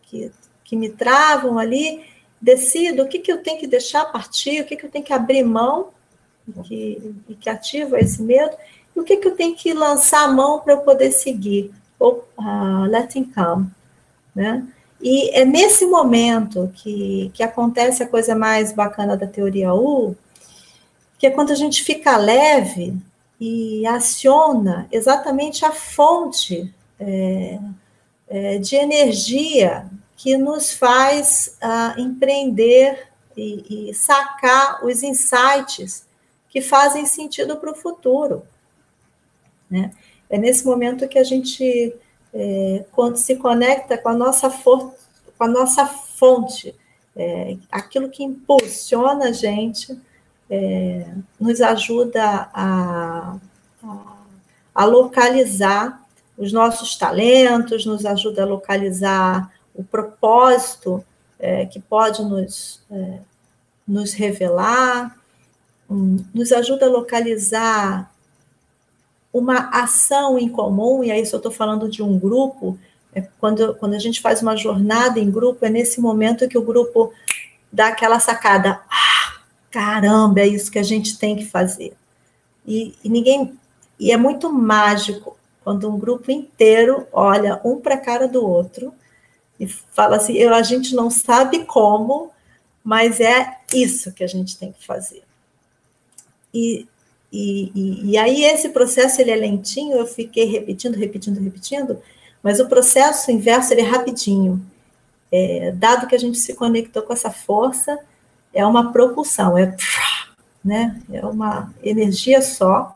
que, que me travam ali, decido o que, que eu tenho que deixar partir, o que, que eu tenho que abrir mão, que, que ativa esse medo, e o que, que eu tenho que lançar a mão para eu poder seguir, ou uh, letting come, né? E é nesse momento que, que acontece a coisa mais bacana da teoria U, que é quando a gente fica leve e aciona exatamente a fonte é, é, de energia que nos faz uh, empreender e, e, sacar os insights que fazem sentido para o futuro. Né? É nesse momento que a gente, é, quando se conecta com a nossa, for, com a nossa fonte, é, aquilo que impulsiona a gente é, nos ajuda a, a, a, localizar os nossos talentos, nos ajuda a localizar o propósito é, que pode nos, é, nos revelar, um, nos ajuda a localizar uma ação em comum, e aí se eu estou falando de um grupo, é quando, quando a gente faz uma jornada em grupo, é nesse momento que o grupo dá aquela sacada. Ah, caramba, é isso que a gente tem que fazer. E, e ninguém. E é muito mágico quando um grupo inteiro olha um para a cara do outro e fala assim: eu, a gente não sabe como, mas é isso que a gente tem que fazer. E, e, e, e aí esse processo ele é lentinho, eu fiquei repetindo, repetindo, repetindo, mas o processo inverso ele é rapidinho. É, dado que a gente se conectou com essa força, é uma propulsão, é, né, é uma energia só.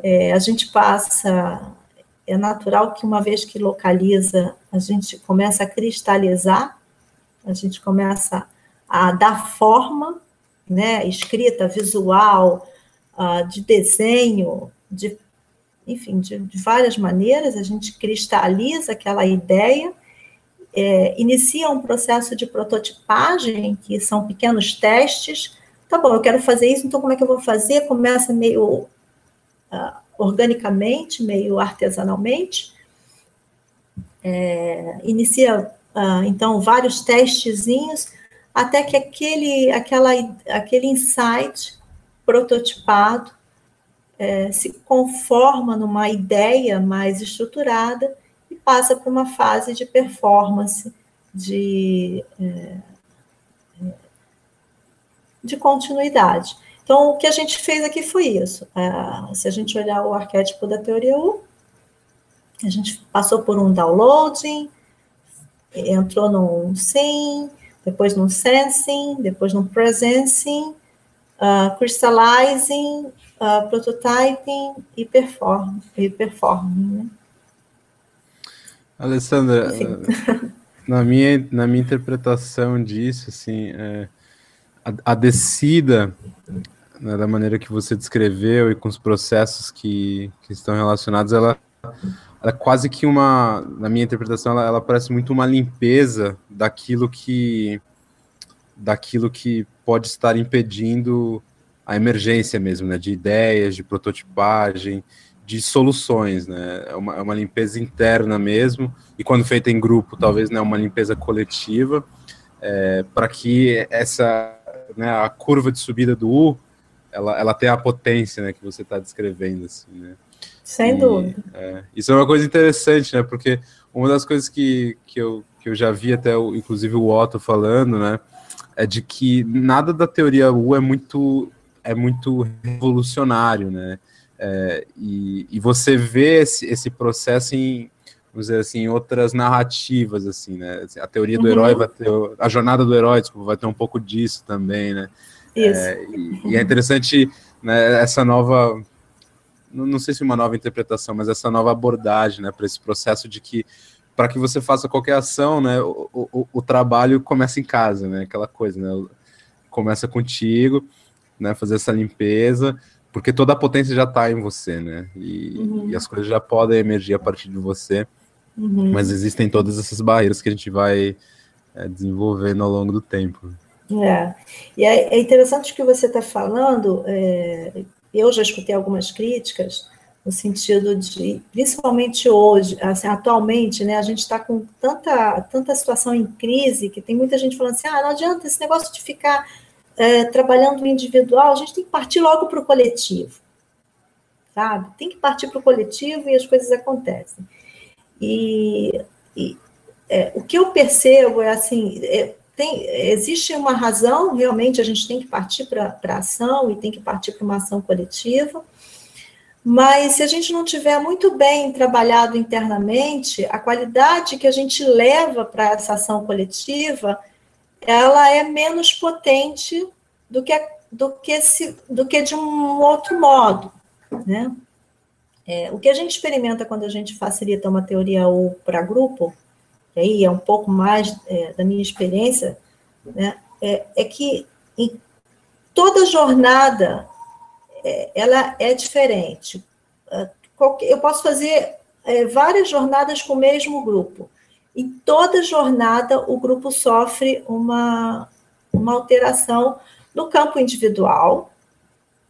É, a gente passa, é natural que uma vez que localiza, a gente começa a cristalizar a gente começa a dar forma, né, escrita, visual, uh, de desenho, de, enfim, de, de, várias maneiras, a gente cristaliza aquela ideia, é, inicia um processo de prototipagem, que são pequenos testes. Tá bom, eu quero fazer isso, então como é que eu vou fazer? Começa meio uh, organicamente, meio artesanalmente, é, inicia uh, então vários testezinhos até que aquele, aquela, aquele insight prototipado é, se conforma numa ideia mais estruturada e passa para uma fase de performance, de, é, de continuidade. Então, o que a gente fez aqui foi isso. É, se a gente olhar o arquétipo da teoria U, a gente passou por um downloading, entrou num sim, depois num sensing, depois num presencing, uh, crystallizing, uh, prototyping e perform, e performing. Né? Alessandra, na minha, na minha interpretação disso, assim, é, a, a descida né, da maneira que você descreveu e com os processos que, que estão relacionados, ela ela é quase que uma, na minha interpretação, ela, ela, parece muito uma limpeza daquilo que daquilo que pode estar impedindo a emergência mesmo, né, de ideias, de prototipagem, de soluções, né, é uma, é uma limpeza interna mesmo, e quando feita em grupo, talvez, né, uma limpeza coletiva, é, para que essa, né, a curva de subida do U, ela, ela tenha a potência, né, que você está descrevendo, assim, né. Sem e, dúvida. É, isso é uma coisa interessante, né? Porque uma das coisas que, que, eu, que eu já vi até, o, inclusive, o Otto falando, né? É de que nada da teoria U é muito, é muito revolucionário, né? É, e, e você vê esse, esse processo em, vamos dizer assim, outras narrativas, assim, né? A teoria do uhum. herói vai ter, a jornada do herói, desculpa, vai ter um pouco disso também, né? Isso. É, e, e, é interessante né, essa nova não sei se uma nova interpretação, mas essa nova abordagem, né, para esse processo de que para que você faça qualquer ação, né, o, o, o, trabalho começa em casa, né, aquela coisa, né, começa contigo, né, fazer essa limpeza, porque toda a potência já está em você, né, e, uhum. e, as coisas já podem emergir a partir de você, uhum. mas existem todas essas barreiras que a gente vai é, desenvolvendo ao longo do tempo. É, e é, é interessante que você está falando, é, eu já escutei algumas críticas no sentido de, principalmente hoje, assim, atualmente, né, a gente está com tanta, tanta situação em crise que tem muita gente falando assim, ah, não adianta esse negócio de ficar é, trabalhando individual, a gente tem que partir logo para o coletivo, sabe? Tem que partir para o coletivo e as coisas acontecem. E, e é, o que eu percebo é assim, é, tem, existe uma razão, realmente a gente tem que partir para a ação e tem que partir para uma ação coletiva, mas se a gente não tiver muito bem trabalhado internamente, a qualidade que a gente leva para essa ação coletiva, ela é menos potente do que, do que, se, do que de um outro modo, né? É, o que a gente experimenta quando a gente facilita uma teoria ou para grupo, e aí é um pouco mais é, da minha experiência, né, é, é, que toda jornada é, ela é diferente. É, eu posso fazer é, várias jornadas com o mesmo grupo. Em toda jornada, o grupo sofre uma, uma alteração no campo individual,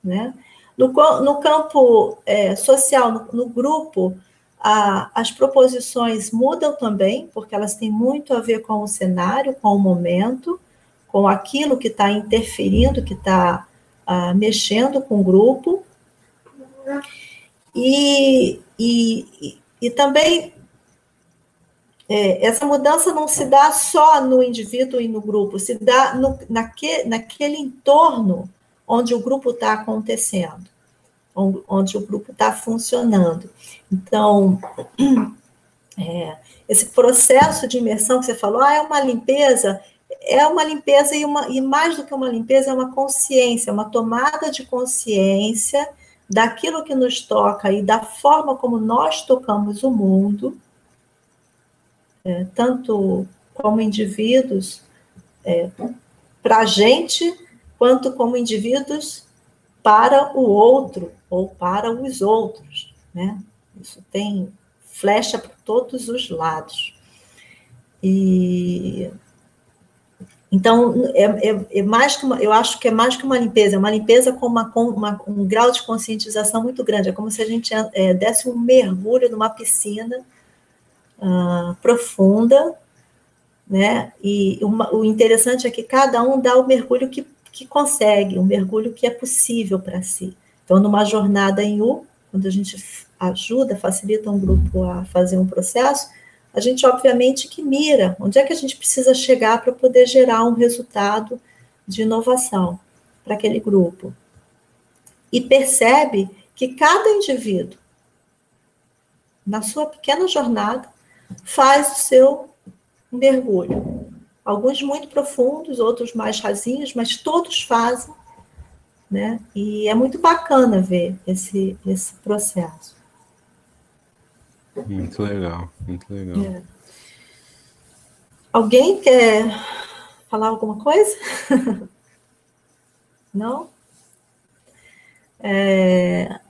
né? No, no campo é, social, no, no grupo, as proposições mudam também, porque elas têm muito a ver com o cenário, com o momento, com aquilo que está interferindo, que está ah, mexendo com o grupo. E, e, e também é, essa mudança não se dá só no indivíduo e no grupo, se dá no, naque, naquele entorno onde o grupo está acontecendo onde o grupo está funcionando. Então, [CLEARS THROAT] é, esse processo de imersão que você falou, ah, é uma limpeza, é uma limpeza e, uma, e mais do que uma limpeza, é uma consciência, uma tomada de consciência daquilo que nos toca e da forma como nós tocamos o mundo, é, tanto como indivíduos é, para a gente, quanto como indivíduos para o outro ou para os outros, né? Isso tem flecha para todos os lados. E então é, é, é, mais que uma, eu acho que é mais que uma limpeza, é uma limpeza com, uma, uma, um grau de conscientização muito grande. É como se a gente é, desse um mergulho numa piscina uh, profunda, né? E uma, o interessante é que cada um dá o mergulho que, que consegue, o mergulho que é possível para si. Então, numa jornada em U, quando a gente ajuda, facilita um grupo a fazer um processo, a gente obviamente que mira onde é que a gente precisa chegar para poder gerar um resultado de inovação para aquele grupo. E percebe que cada indivíduo, na sua pequena jornada, faz o seu mergulho. Alguns muito profundos, outros mais rasinhos, mas todos fazem né? E é muito bacana ver esse, esse processo. Muito legal, muito legal. É. Alguém quer falar alguma coisa? [LAUGHS] Não? É...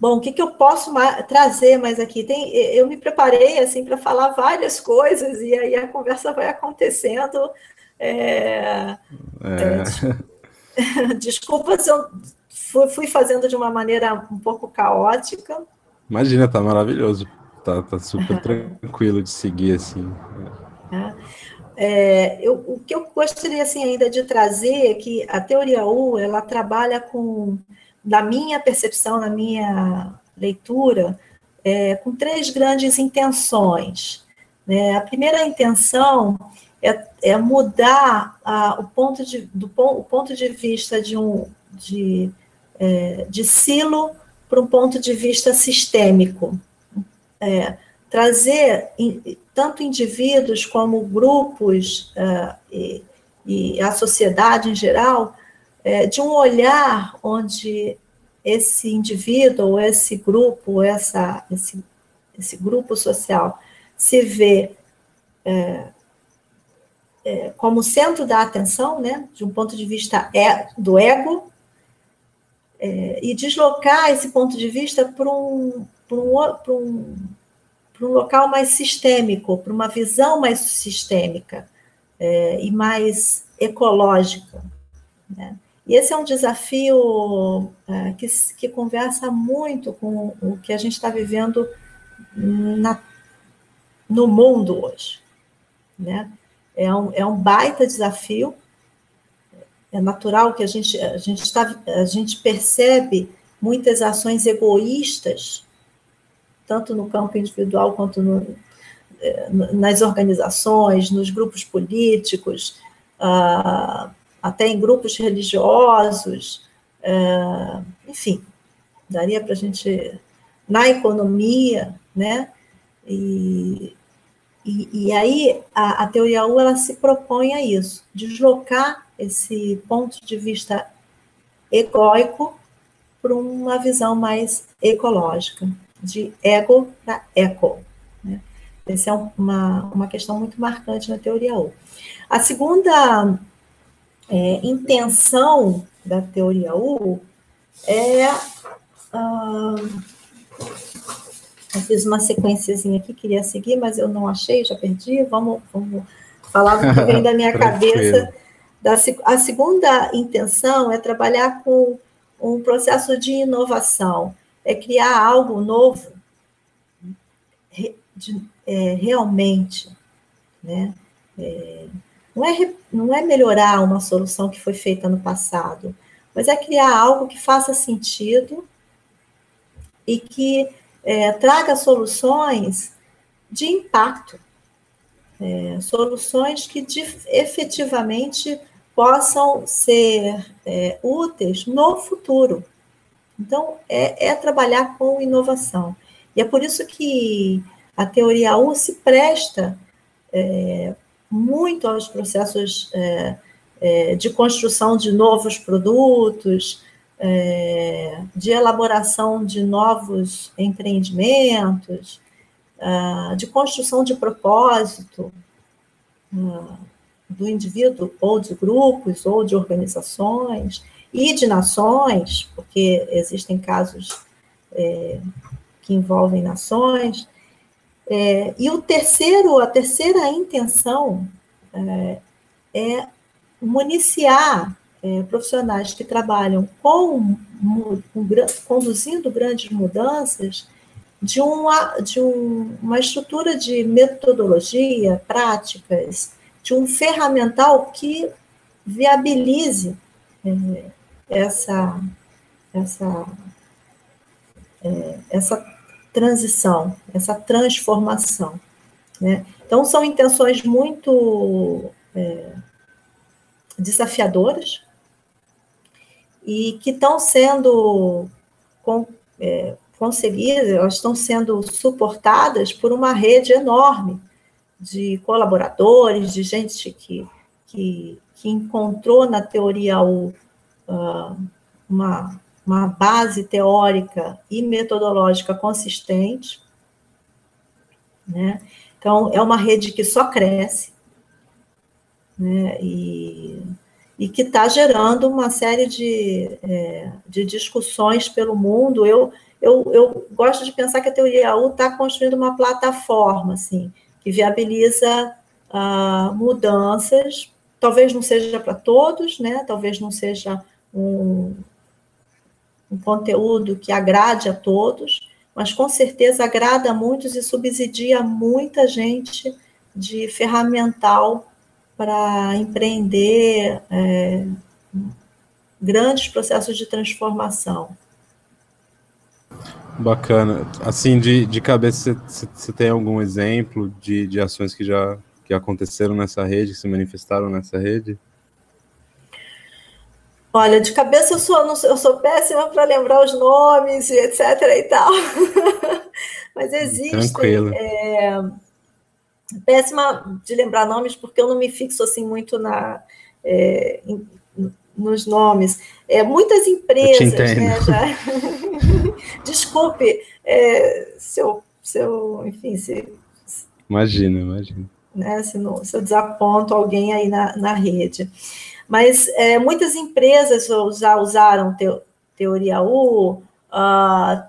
Bom, o que, que eu posso trazer mais aqui? Tem, eu me preparei assim para falar várias coisas e aí a conversa vai acontecendo. É, é. [LAUGHS] Desculpa se eu fui fazendo de uma maneira um pouco caótica. Imagina, tá maravilhoso. Tá, tá super [LAUGHS] tranquilo de seguir assim. É. É, eu, o que eu gostaria assim ainda de trazer é que a teoria U ela trabalha com, na minha percepção, na minha leitura, é, com três grandes intenções. Né? A primeira intenção é, é mudar a, o, ponto de, do, o ponto de vista de um de, é, de silo para um ponto de vista sistêmico. É, trazer in, tanto indivíduos como grupos é, e, e, a sociedade em geral é, de um olhar onde esse indivíduo, ou esse grupo, essa, esse, esse grupo social se vê é, é, como centro da atenção, né, de um ponto de vista é, do ego, é, e deslocar esse ponto de vista para um, um, um, um local mais sistêmico, para uma visão mais sistêmica é, e mais ecológica. Né? E esse é um desafio é, que, que conversa muito com o que a gente está vivendo na, no mundo hoje. Né? É um, é um baita desafio. É natural que a gente, a, gente tá, a gente percebe muitas ações egoístas, tanto no campo individual quanto no, é, nas organizações, nos grupos políticos, ah, até em grupos religiosos, ah, enfim, daria para a gente, na economia, né? E, e, e aí a, a, teoria U ela se propõe a isso, deslocar esse ponto de vista egoico para uma visão mais ecológica, de ego para eco. Né? Essa é uma, uma questão muito marcante na teoria U. A segunda é, intenção da teoria U é. Uh, eu fiz uma sequenciazinha aqui, queria seguir, mas eu não achei, já perdi. Vamos, vamos falar do que vem da minha [LAUGHS] cabeça. Da, a segunda intenção é trabalhar com um processo de inovação, é criar algo novo, de, é, realmente, né? É, não, é, não é melhorar uma solução que foi feita no passado, mas é criar algo que faça sentido e que é, traga soluções de impacto, é, soluções que de, efetivamente possam ser é, úteis no futuro. Então, é, é, trabalhar com inovação. E é por isso que a teoria U se presta é, muito aos processos é, é, de construção de novos produtos, é, de elaboração de novos empreendimentos, uh, de construção de propósito, uh, do indivíduo, ou de grupos, ou de organizações, e de nações, porque existem casos é, que envolvem nações. É, e o terceiro, a terceira intenção é, é municiar é, profissionais que trabalham com, com, conduzindo grandes mudanças de uma, de um, uma estrutura de metodologia, práticas, de um ferramental que viabilize é, essa, essa, é, essa transição, essa transformação. Né? Então, são intenções muito é, desafiadoras e que estão sendo com, é, conseguidas, elas estão sendo suportadas por uma rede enorme de colaboradores, de gente que, que, que encontrou na teoria o, uh, uma, uma base teórica e metodológica consistente. Né? Então, é uma rede que só cresce, né? E que está gerando uma série de, é, de discussões pelo mundo. Eu, eu, eu gosto de pensar que a teoria U está construindo uma plataforma, assim, que viabiliza uh, mudanças, talvez não seja para todos, né? talvez não seja um, um conteúdo que agrade a todos, mas com certeza agrada a muitos e subsidia muita gente de ferramental para empreender é, grandes processos de transformação. Bacana. Assim, de, de cabeça, você tem algum exemplo de, de ações que já que aconteceram nessa rede, que se manifestaram nessa rede? Olha, de cabeça eu sou, eu sou péssima para lembrar os nomes, etc. e tal. [LAUGHS] Mas existem. É, péssima de lembrar nomes, porque eu não me fixo assim muito na, é, em, nos nomes. É, muitas empresas, né, já... [LAUGHS] Desculpe é, se, eu, se eu, enfim, se... Imagina, imagina. Né, se, não, se eu desaponto alguém aí na, na rede. Mas é, muitas empresas já usaram te, teoria U, uh,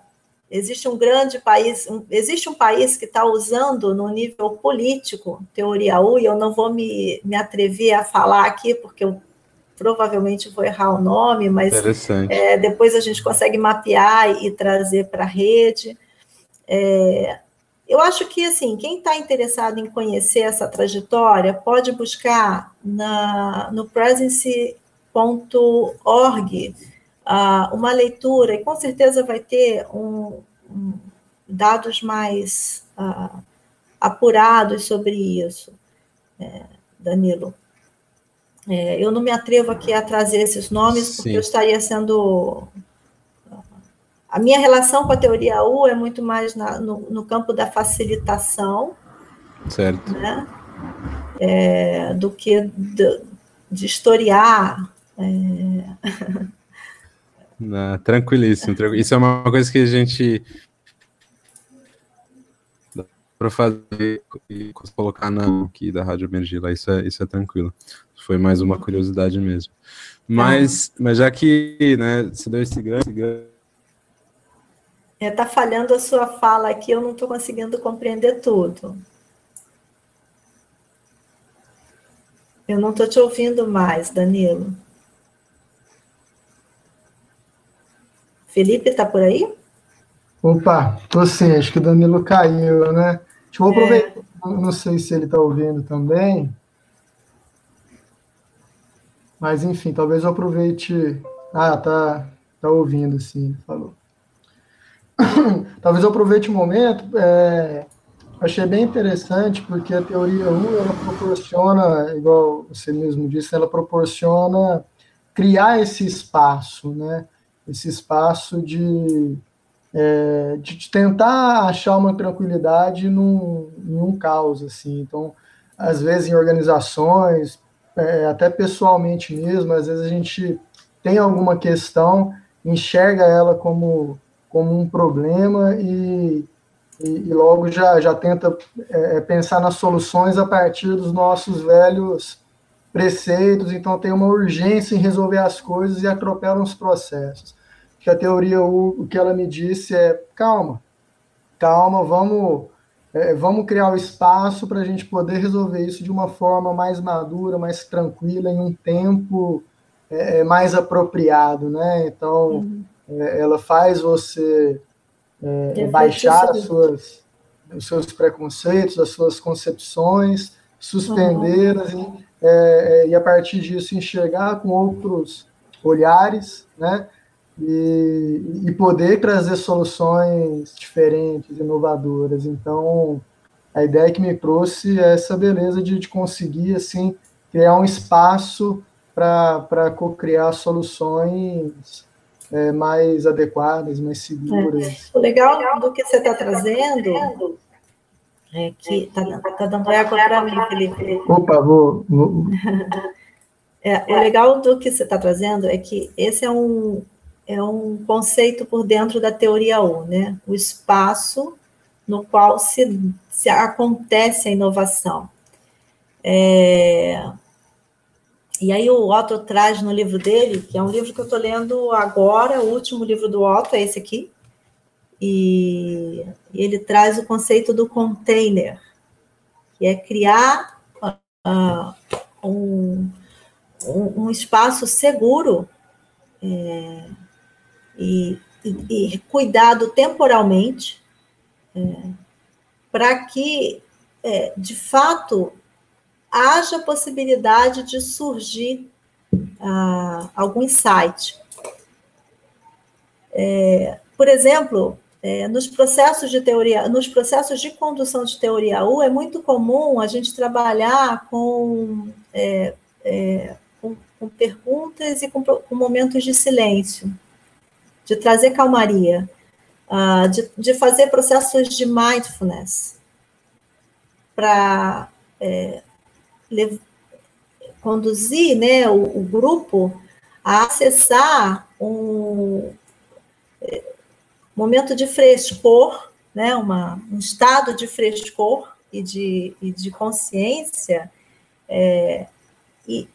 existe um grande país, um, existe um país que está usando no nível político teoria U, e eu não vou me, me atrever a falar aqui, porque eu provavelmente vou errar o nome, mas é, depois a gente consegue mapear e trazer para a rede. É, eu acho que, assim, quem está interessado em conhecer essa trajetória pode buscar na, no presence.org uh, uma leitura, e com certeza vai ter um, um, dados mais uh, apurados sobre isso, é, Danilo. É, eu não me atrevo aqui a trazer esses nomes, porque Sim. eu estaria sendo. A minha relação com a teoria U é muito mais na, no, no, campo da facilitação. Certo. Né? É, do que de, de historiar. É... [LAUGHS] Não, tranquilíssimo, Isso é uma coisa que a gente para fazer e colocar na aqui da Rádio Emergila, isso é, isso é tranquilo. Foi mais uma curiosidade mesmo. Mas, mas já que né, você deu esse grande. É, tá falhando a sua fala aqui, eu não estou conseguindo compreender tudo. Eu não estou te ouvindo mais, Danilo. Felipe, está por aí? Opa, tô sim, acho que o Danilo caiu, né? Deixa eu aproveitar, é. não sei se ele está ouvindo também. Mas, enfim, talvez eu aproveite. Ah, tá, tá ouvindo, sim, falou. [COUGHS] talvez eu aproveite o momento. É, achei bem interessante, porque a teoria 1 ela proporciona, igual você mesmo disse, ela proporciona criar esse espaço, né? Esse espaço de, é, de tentar achar uma tranquilidade num, em um caos, assim. Então, às vezes em organizações, é, até pessoalmente mesmo, às vezes a gente tem alguma questão, enxerga ela como, como um problema e, e, e logo já, já tenta é, pensar nas soluções a partir dos nossos velhos preceitos, então tem uma urgência em resolver as coisas e atropelam os processos. Que a teoria, o, o que ela me disse é, calma, calma, vamos, é, vamos criar o espaço para a gente poder resolver isso de uma forma mais madura, mais tranquila, em um tempo é, é mais apropriado, né? Então, uhum. é, ela faz você é, baixar as suas, os seus preconceitos, as suas concepções, suspendê-las uhum. E, é, e, a partir disso, enxergar com outros olhares, né? e, e poder trazer soluções diferentes, inovadoras. Então, a ideia que me trouxe é essa beleza de, de conseguir assim criar um espaço para co-criar soluções é, mais adequadas, mais seguras. É. O legal do que você está trazendo é que está tá dando água para mim, Felipe. Opa, vou. vou... [LAUGHS] É, o legal do que você está trazendo é que esse é um, é um conceito por dentro da teoria U, né? O espaço no qual se, se acontece a inovação. É, e aí o Otto traz no livro dele, que é um livro que eu estou lendo agora, o último livro do Otto é esse aqui, e ele traz o conceito do container, que é criar uh, um, um, espaço seguro é, e, e, e cuidado temporalmente, é, para que, é, de fato, haja possibilidade de surgir ah, algum insight. É, por exemplo, é, nos processos de teoria, nos processos de condução de teoria U, é muito comum a gente trabalhar com, é, é com, com, perguntas e com, com momentos de silêncio de trazer calmaria, uh, de, de, fazer processos de mindfulness para é, conduzir né, o, o, grupo a acessar um é, momento de frescor, né, uma, um estado de frescor e de, e de consciência, é, e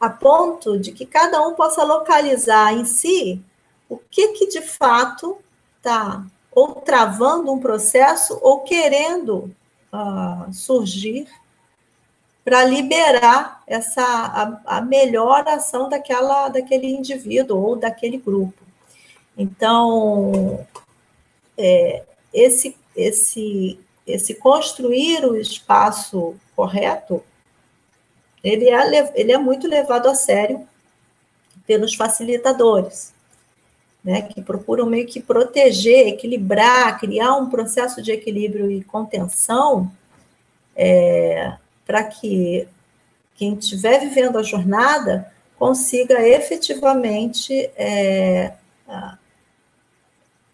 a ponto de que cada um possa localizar em si o que que de fato está ou travando um processo ou querendo uh, surgir para liberar essa a, a, melhor ação daquela daquele indivíduo ou daquele grupo. Então, é, esse esse esse construir o espaço correto, ele é, ele é muito levado a sério pelos facilitadores né, que procuram meio que proteger, equilibrar, criar um processo de equilíbrio e contenção é, para que quem estiver vivendo a jornada consiga efetivamente é,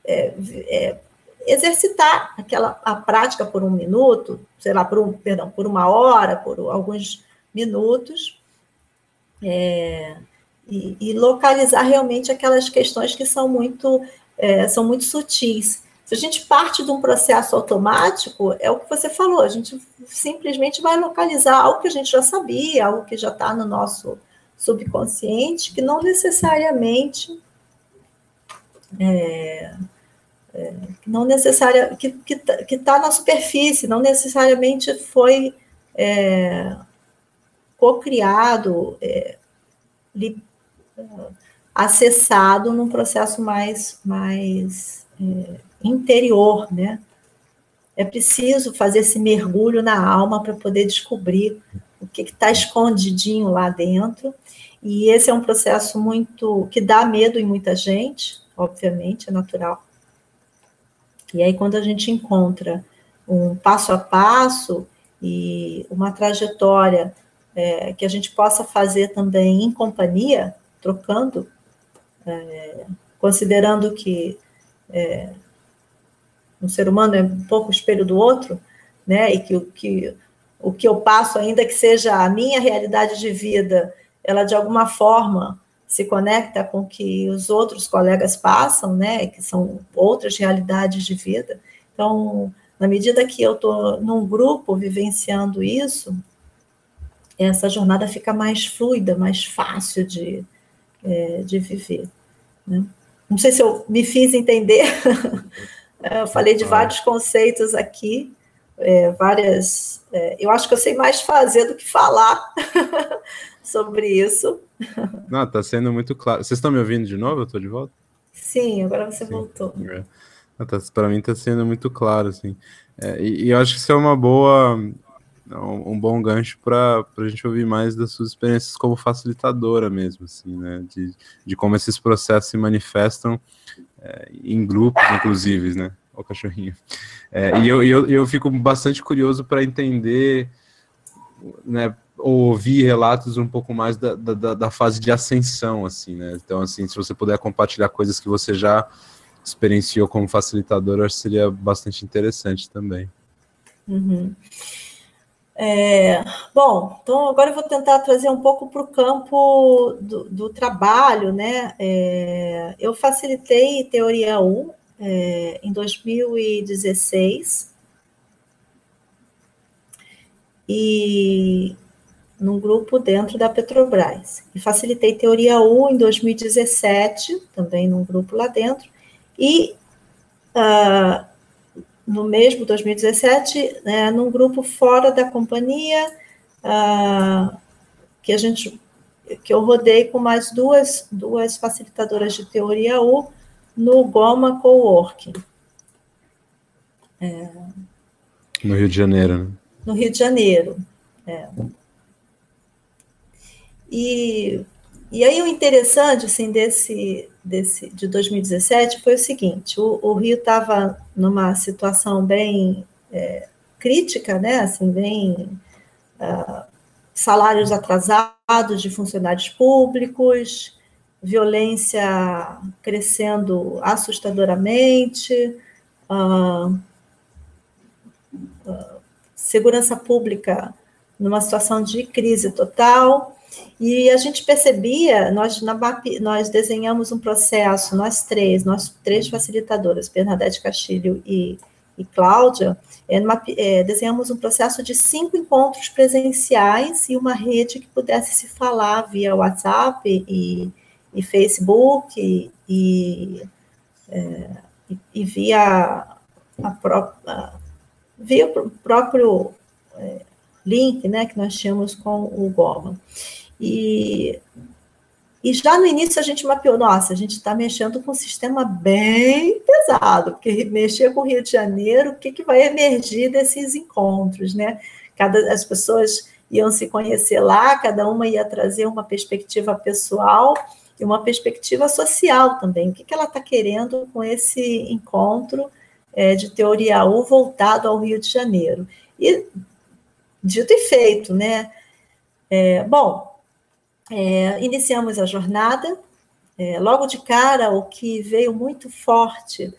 é, é, exercitar aquela a prática por um minuto, sei lá, por um, perdão, por uma hora, por alguns minutos, é, e, e localizar realmente aquelas questões que são muito, é, são muito sutis. Se a gente parte de um processo automático, é o que você falou, a gente simplesmente vai localizar algo que a gente já sabia, algo que já está no nosso subconsciente, que não necessariamente é, é, não necessariamente que que que está na superfície, não necessariamente foi é, co-criado, é, acessado num processo mais, mais é, interior, né? É preciso fazer esse mergulho na alma para poder descobrir o que está escondidinho lá dentro. E esse é um processo muito que dá medo em muita gente, obviamente, é natural. E aí, quando a gente encontra um passo a passo e uma trajetória é, que a gente possa fazer também em companhia, trocando, é, considerando que é, um ser humano é um pouco espelho do outro, né, e que, que o que eu passo, ainda que seja a minha realidade de vida, ela de alguma forma se conecta com o que os outros colegas passam, né, que são outras realidades de vida. Então, na medida que eu estou num grupo vivenciando isso, essa jornada fica mais fluida, mais fácil de, é, de viver. Né? Não sei se eu me fiz entender, [LAUGHS] eu falei de vários conceitos aqui, é, várias. É, eu acho que eu sei mais fazer do que falar [LAUGHS] sobre isso. Não, está sendo muito claro. Vocês estão me ouvindo de novo? Eu estou de volta? Sim, agora você Sim. voltou. É. Tá, para mim está sendo muito claro, assim. É, e, e, eu acho que isso é uma boa, um, um bom gancho para a gente ouvir mais das suas experiências como facilitadora mesmo, assim, né? De, de como esses processos se manifestam é, em grupos, inclusive, né? O cachorrinho. É, e eu, eu, eu fico bastante curioso para entender, né? Ouvir relatos um pouco mais da, da, da, fase de ascensão, assim, né? Então, assim, se você puder compartilhar coisas que você já experienciou como facilitador, acho que seria bastante interessante também. Uhum. É, bom, então agora eu vou tentar trazer um pouco para o campo do, do, trabalho, né? É, eu facilitei Teoria 1 é, em 2016 e num grupo dentro da Petrobras. E facilitei Teoria 1 em 2017, também num grupo lá dentro, e uh, no mesmo 2017, né, num grupo fora da companhia, uh, que a gente que eu rodei com mais duas, duas facilitadoras de teoria U no Goma Coworking. É, no Rio de Janeiro, né? No Rio de Janeiro. É. E e aí o interessante assim desse, desse de 2017 foi o seguinte: o, o Rio estava numa situação bem é, crítica, né? Assim, bem uh, salários atrasados de funcionários públicos, violência crescendo assustadoramente, uh, segurança pública numa situação de crise total. E a gente percebia, nós na BAP, nós desenhamos um processo, nós três, nós três facilitadoras, Bernadette Castilho e, e Cláudia, é, é, desenhamos um processo de cinco encontros presenciais e uma rede que pudesse se falar via WhatsApp e, e Facebook e, e, é, e via a própria via o próprio é, link né, que nós tínhamos com o Goma. E, e já no início a gente mapeou, nossa, a gente está mexendo com um sistema bem pesado, porque mexer com o Rio de Janeiro, o que, que vai emergir desses encontros, né? Cada, as pessoas iam se conhecer lá, cada uma ia trazer uma perspectiva pessoal e uma perspectiva social também. O que, que ela está querendo com esse encontro é, de teoria U voltado ao Rio de Janeiro? E dito e feito, né? É, bom, é, iniciamos a jornada. É, logo de cara, o que veio muito forte,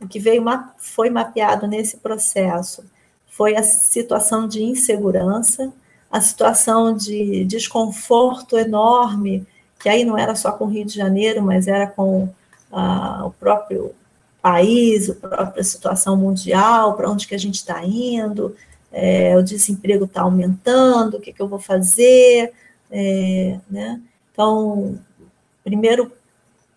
o que veio foi mapeado nesse processo, foi a situação de insegurança, a situação de desconforto enorme, que aí não era só com o Rio de Janeiro, mas era com ah, o próprio país, a própria situação mundial, para onde que a gente está indo, é, o desemprego está aumentando, o que, que eu vou fazer, é, né? Então, primeiro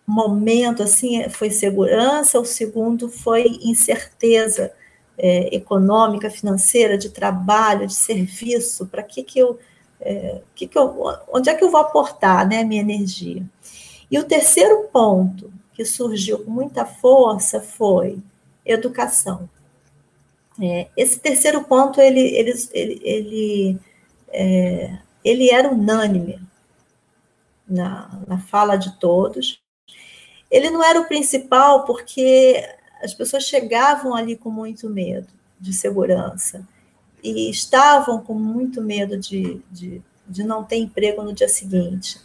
momento assim foi segurança, o segundo foi incerteza é, econômica, financeira, de trabalho, de serviço. Para que que eu, é, que que eu, onde é que eu vou aportar, né, minha energia? E o terceiro ponto que surgiu com muita força foi educação. É, esse terceiro ponto ele, ele, ele, ele é, ele era unânime na, na fala de todos. Ele não era o principal porque as pessoas chegavam ali com muito medo de segurança e estavam com muito medo de, de, de não ter emprego no dia seguinte.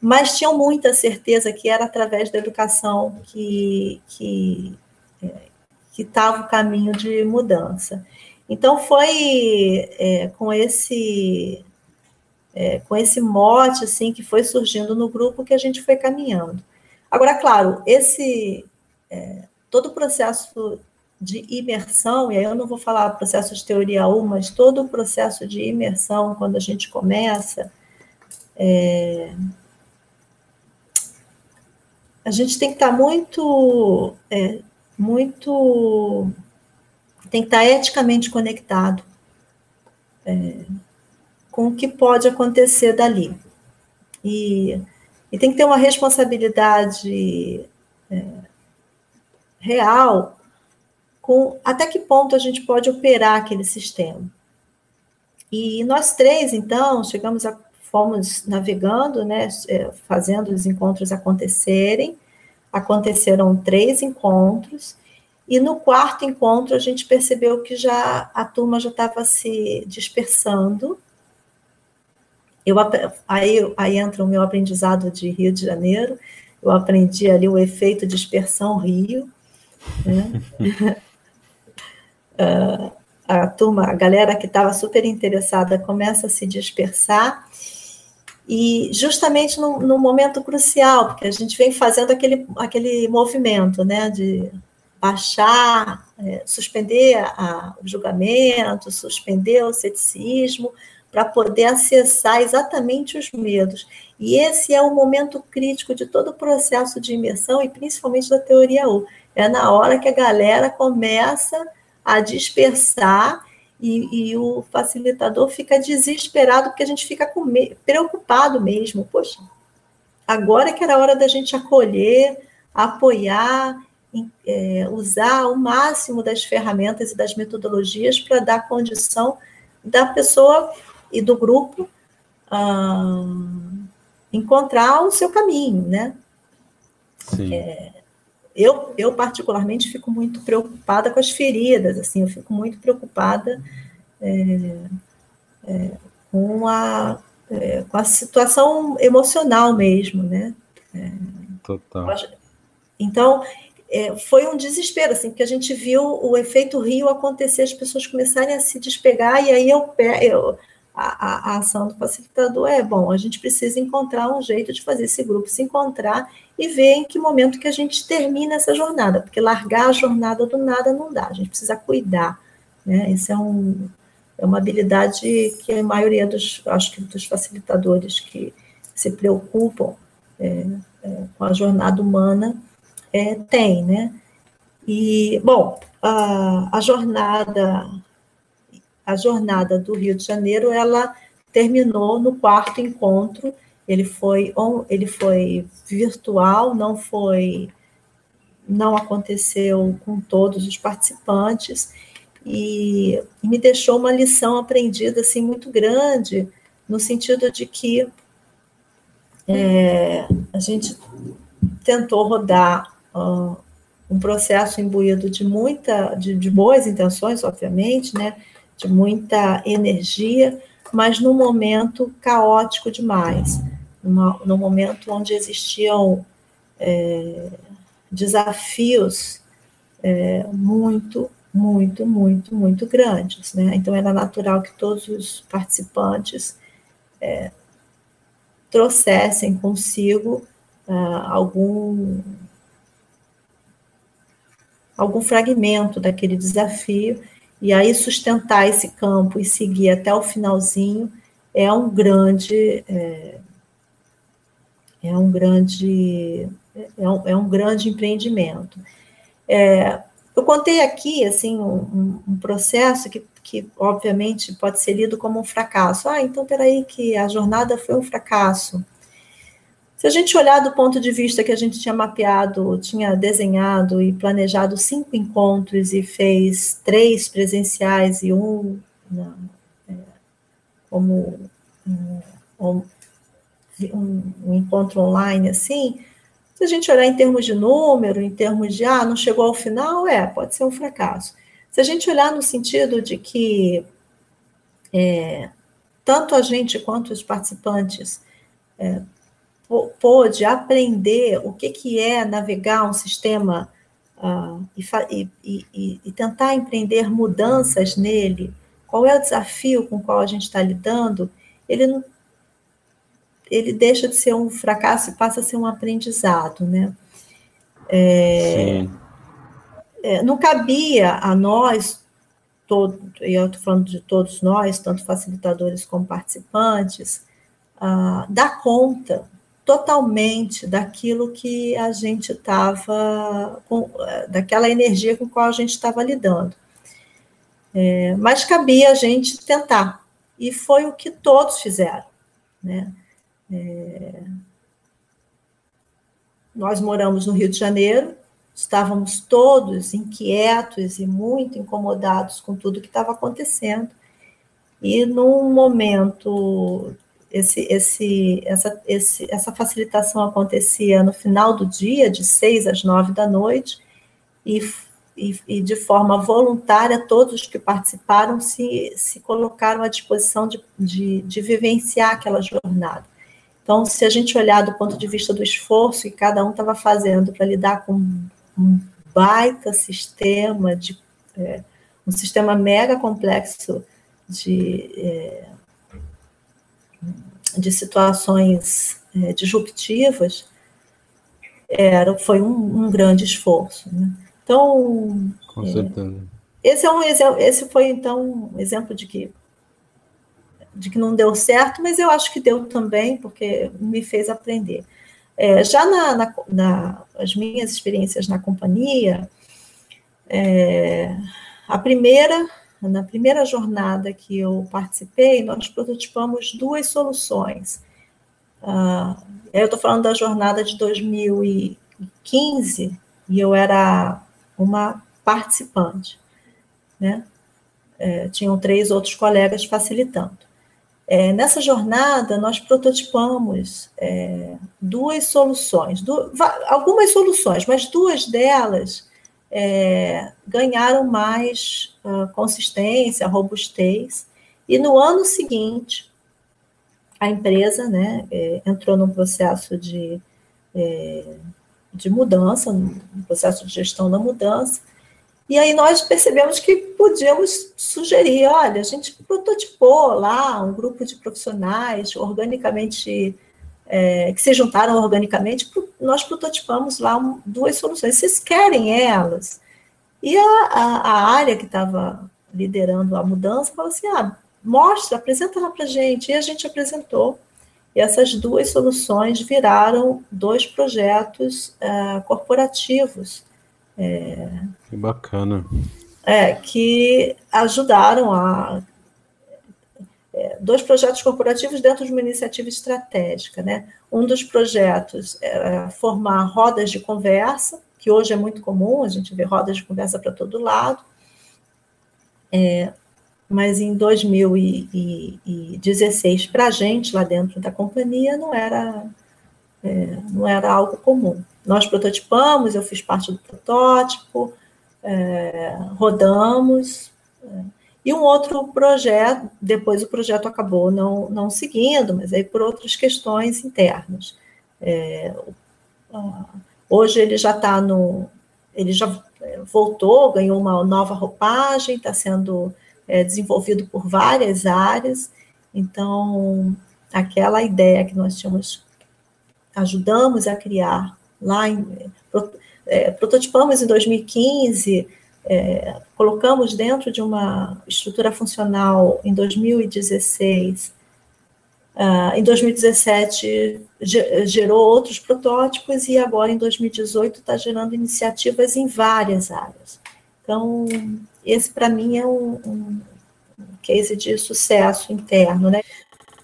Mas tinham muita certeza que era através da educação que, que, é, estava o caminho de mudança. Então, foi é, com esse é, com esse mote assim que foi surgindo no grupo que a gente foi caminhando. Agora, claro, esse é, todo o processo de imersão, e aí eu não vou falar processo de teoria 1, mas todo o processo de imersão, quando a gente começa, é, a gente tem que estar muito, é, muito, tem que estar eticamente conectado é, com o que pode acontecer dali. E, e tem que ter uma responsabilidade é, real com até que ponto a gente pode operar aquele sistema. E nós três, então, chegamos a fomos navegando, né, é, fazendo os encontros acontecerem. Aconteceram três encontros e no quarto encontro a gente percebeu que já a turma já estava se dispersando. Eu, aí, aí entra o meu aprendizado de Rio de Janeiro. Eu aprendi ali o efeito dispersão Rio. Né? uh, [LAUGHS] a turma, a galera que estava super interessada começa a se dispersar, e justamente no, no, momento crucial, porque a gente vem fazendo aquele, aquele movimento né, de baixar, é, suspender a, o julgamento, suspender o ceticismo, para poder acessar exatamente os medos. E esse é o momento crítico de todo o processo de imersão e principalmente da teoria U. É na hora que a galera começa a dispersar e, e o facilitador fica desesperado porque a gente fica me, preocupado mesmo. Poxa, agora que era a hora da gente acolher, apoiar, é, usar o máximo das ferramentas e das metodologias para dar condição da pessoa e do grupo encontrar o seu caminho, né? Sim. É, eu, eu particularmente fico muito preocupada com as feridas, assim, eu fico muito preocupada é, é, com, a, é, com a situação emocional mesmo, né? É, Total. Então, é, foi um desespero, assim, porque a gente viu o efeito Rio acontecer, as pessoas começarem a se despegar, e aí eu, eu a, a, ação do facilitador é, bom, a gente precisa encontrar um jeito de fazer esse grupo se encontrar e ver em que momento que a gente termina essa jornada, porque largar a jornada do nada não dá, a gente precisa cuidar, né? Isso é, um, é uma habilidade que a maioria dos, acho que dos facilitadores que se preocupam é, é, com a jornada humana é, tem, né? E, bom, a, a jornada a jornada do Rio de Janeiro, ela terminou no quarto encontro, ele foi, ele foi virtual, não foi, não aconteceu com todos os participantes, e, e me deixou uma lição aprendida, assim, muito grande, no sentido de que é, a gente tentou rodar uh, um processo imbuído de muita, de, de boas intenções, obviamente, né, de muita energia, mas num momento caótico demais, numa, num momento onde existiam é, desafios é, muito, muito, muito, muito grandes. Né? Então, era natural que todos os participantes é, trouxessem consigo ah, algum algum fragmento daquele desafio e aí sustentar esse campo e seguir até o finalzinho é um grande é, é um grande é um, é um grande empreendimento. É, eu contei aqui assim um, um, processo que, que obviamente pode ser lido como um fracasso. Ah, então peraí que a jornada foi um fracasso. Se a gente olhar do ponto de vista que a gente tinha mapeado, tinha desenhado e planejado cinco encontros e fez três presenciais e um na, é, como um, um, um, encontro online, assim, se a gente olhar em termos de número, em termos de, ah, não chegou ao final, é, pode ser um fracasso. Se a gente olhar no sentido de que é, tanto a gente quanto os participantes é, pôde aprender o que, que é navegar um sistema uh, e, e, e, tentar empreender mudanças nele, qual é o desafio com o qual a gente está lidando, ele não, ele deixa de ser um fracasso e passa a ser um aprendizado, né? É, é, não cabia a nós, todo, e eu estou falando de todos nós, tanto facilitadores como participantes, uh, dar conta totalmente daquilo que a gente estava, daquela energia com qual a gente estava lidando. É, mas cabia a gente tentar, e foi o que todos fizeram. Né? É, nós moramos no Rio de Janeiro, estávamos todos inquietos e muito incomodados com tudo que estava acontecendo. E num momento, esse, esse, essa, esse, essa facilitação acontecia no final do dia, de seis às nove da noite, e, e, e de forma voluntária, todos que participaram se, se colocaram à disposição de, de, de vivenciar aquela jornada. Então, se a gente olhar do ponto de vista do esforço que cada um estava fazendo para lidar com um baita sistema, de, é, um sistema mega complexo de, é, de situações é, disruptivas, era, foi um, um grande esforço. Né? Então, com é, certeza. Esse, é um, esse foi, então, um exemplo de que de que não deu certo, mas eu acho que deu também, porque me fez aprender. É, já na, na, na, as minhas experiências na companhia, é, a primeira, na primeira jornada que eu participei, nós prototipamos duas soluções. Ah, eu estou falando da jornada de 2015 e eu era uma participante, né? É, tinham três outros colegas facilitando. É, nessa jornada, nós prototipamos é, duas soluções, algumas soluções, mas duas delas é, ganharam mais uh, consistência, robustez, e no ano seguinte, a empresa né, é, entrou num processo de, é, de mudança, num processo de gestão da mudança, e aí nós percebemos que podíamos sugerir, olha, a gente prototipou lá um grupo de profissionais organicamente é, que se juntaram organicamente, nós prototipamos lá duas soluções. Vocês querem elas? E a, a, a área que estava liderando a mudança falou assim: ah, mostra, apresenta lá para gente. E a gente apresentou. E essas duas soluções viraram dois projetos uh, corporativos é, que bacana. É, que ajudaram a. É, dois projetos corporativos dentro de uma iniciativa estratégica. Né? Um dos projetos era formar rodas de conversa, que hoje é muito comum, a gente vê rodas de conversa para todo lado. É, mas em 2016, para a gente lá dentro da companhia, não era, é, não era algo comum. Nós prototipamos, eu fiz parte do protótipo, é, rodamos. É, e um outro projeto, depois o projeto acabou não, não seguindo, mas aí por outras questões internas. É, hoje ele já está no. Ele já é, voltou, ganhou uma nova roupagem, está sendo é, desenvolvido por várias áreas. Então, aquela ideia que nós tínhamos, ajudamos a criar lá em, é, prototipamos em 2015, é, colocamos dentro de uma estrutura funcional em 2016. Uh, ah, em 2017 gerou outros protótipos e agora em 2018 está gerando iniciativas em várias áreas. Então, esse para mim é um, um case de sucesso interno, né?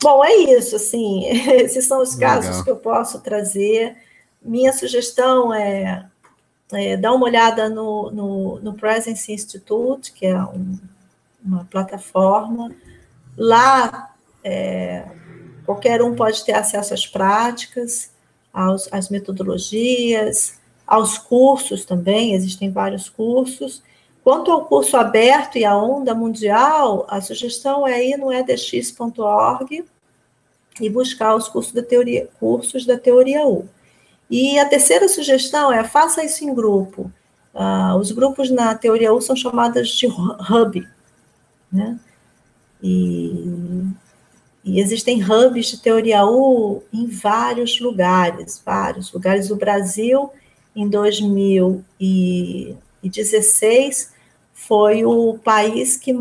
Bom, é isso, assim, [LAUGHS] esses são os casos Legal. que eu posso trazer minha sugestão é, é dar uma olhada no, no, no Presence Institute, que é um, uma plataforma. Lá, é, qualquer um pode ter acesso às práticas, aos, às metodologias, aos cursos também, existem vários cursos. Quanto ao curso aberto e à onda mundial, a sugestão é ir no edx.org e buscar os cursos da teoria, cursos da teoria U. E a terceira sugestão é faça isso em grupo. Uh, os grupos na teoria U são chamados de hub, né? E, e, existem hubs de teoria U em vários lugares, vários lugares do Brasil. Em 2000 e 2016 foi o país que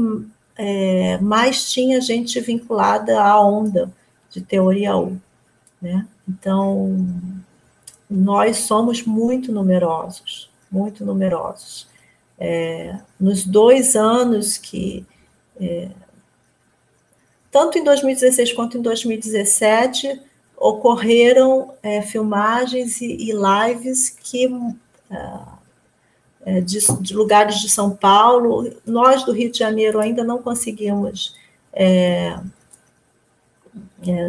é, mais tinha gente vinculada à onda de teoria U. Né? Então, nós somos muito numerosos, muito numerosos. É, nos dois anos que, é, tanto em 2016 quanto em 2017, ocorreram é, filmagens e, e, lives que é, é, de, de, lugares de São Paulo, nós do Rio de Janeiro ainda não conseguimos é,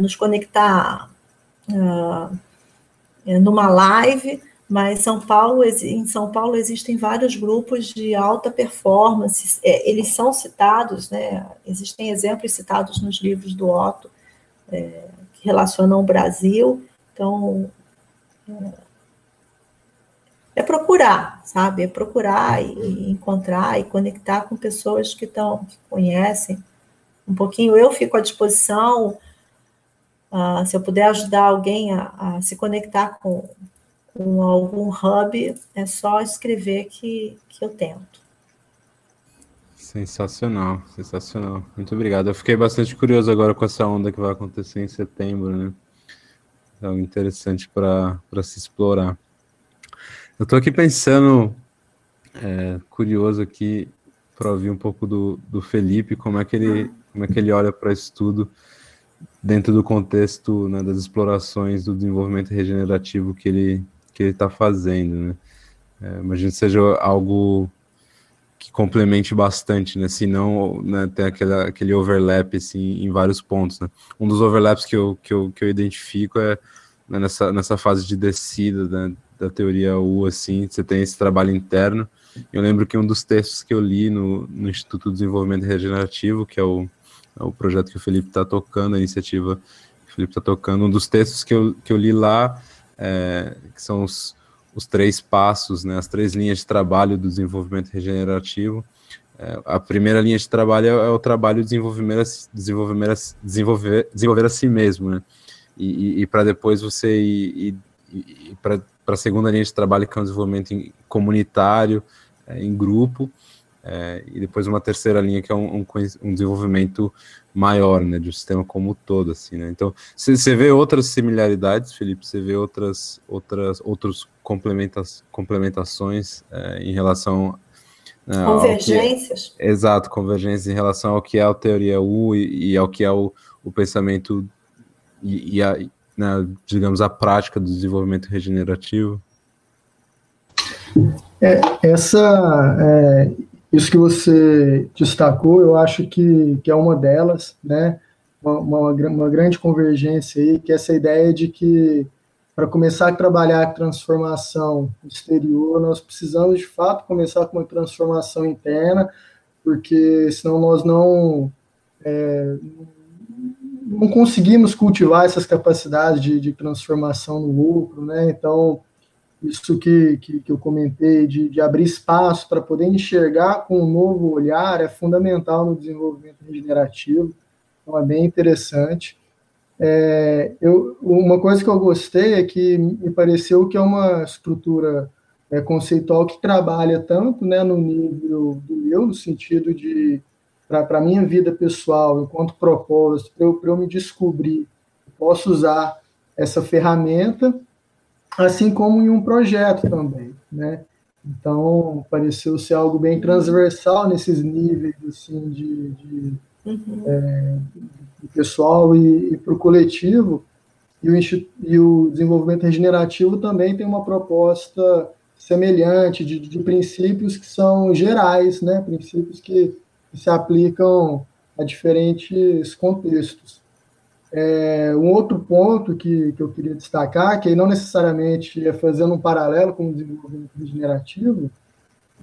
nos conectar uh, numa live, mas São Paulo, em São Paulo existem vários grupos de alta performance, é, eles são citados, né, existem exemplos citados nos livros do Otto, é, que relacionam o Brasil, então é, é procurar, sabe, é procurar e, e encontrar e conectar com pessoas que estão, que conhecem um pouquinho, eu fico à disposição, Uh, se eu puder ajudar alguém a, a se conectar com, com, algum hub, é só escrever que, que eu tento. Sensacional, sensacional. Muito obrigado. Eu fiquei bastante curioso agora com essa onda que vai acontecer em setembro, né? É interessante para se explorar. Eu estou aqui pensando, é, curioso aqui, para ouvir um pouco do, do Felipe, como é que ele, como é que ele olha para isso tudo dentro do contexto né, das explorações do desenvolvimento regenerativo que ele que ele está fazendo, né? É, imagino que seja algo que complemente bastante, né? Se não, né, tem aquele, aquele overlap assim, em vários pontos. Né? Um dos overlaps que eu, que eu, que eu identifico é né, nessa, nessa fase de descida né, da teoria U, assim, você tem esse trabalho interno. Eu lembro que um dos textos que eu li no, no Instituto de Desenvolvimento Regenerativo, que é o o projeto que o Felipe está tocando, a iniciativa que o Felipe está tocando. Um dos textos que eu, que eu li lá, é, que são os, os três passos, né, as três linhas de trabalho do desenvolvimento regenerativo. É, a primeira linha de trabalho é, é o trabalho de desenvolver, desenvolver, desenvolver, desenvolver a si mesmo, né? E, e, e para depois você ir, ir para a segunda linha de trabalho, que é o desenvolvimento comunitário, é, em grupo, é, e depois uma terceira linha que é um, um, um, desenvolvimento maior, né, de um sistema como um todo, assim, né? Então, você vê outras similaridades, Felipe? Você vê outras, outras, outros complementas, complementações é, em relação né, convergências? É, exato, convergências em relação ao que é a teoria U e, e ao que é o, o pensamento e, e a, né, digamos, a prática do desenvolvimento regenerativo? É, essa é, isso que você destacou, eu acho que, que é uma delas, né? Uma, uma, uma grande convergência aí, que é essa ideia de que para começar a trabalhar a transformação exterior, nós precisamos de fato começar com uma transformação interna, porque senão nós não é, não conseguimos cultivar essas capacidades de, de transformação no lucro, né? Então isso que, que, que eu comentei, de, de abrir espaço para poder enxergar com um novo olhar, é fundamental no desenvolvimento regenerativo, então é bem interessante. É, eu, uma coisa que eu gostei é que me pareceu que é uma estrutura é, conceitual que trabalha tanto né, no nível do eu, no sentido de, para a minha vida pessoal, enquanto propósito, para eu, eu me descobrir, posso usar essa ferramenta assim como em um projeto também, né? Então, pareceu ser algo bem transversal nesses níveis, assim, de, de, uhum. é, de pessoal e, e para o coletivo. E o, e o desenvolvimento regenerativo também tem uma proposta semelhante de, de princípios que são gerais, né? Princípios que, que se aplicam a diferentes contextos. É, um outro ponto que, que eu queria destacar, que não necessariamente é fazendo um paralelo com o desenvolvimento regenerativo,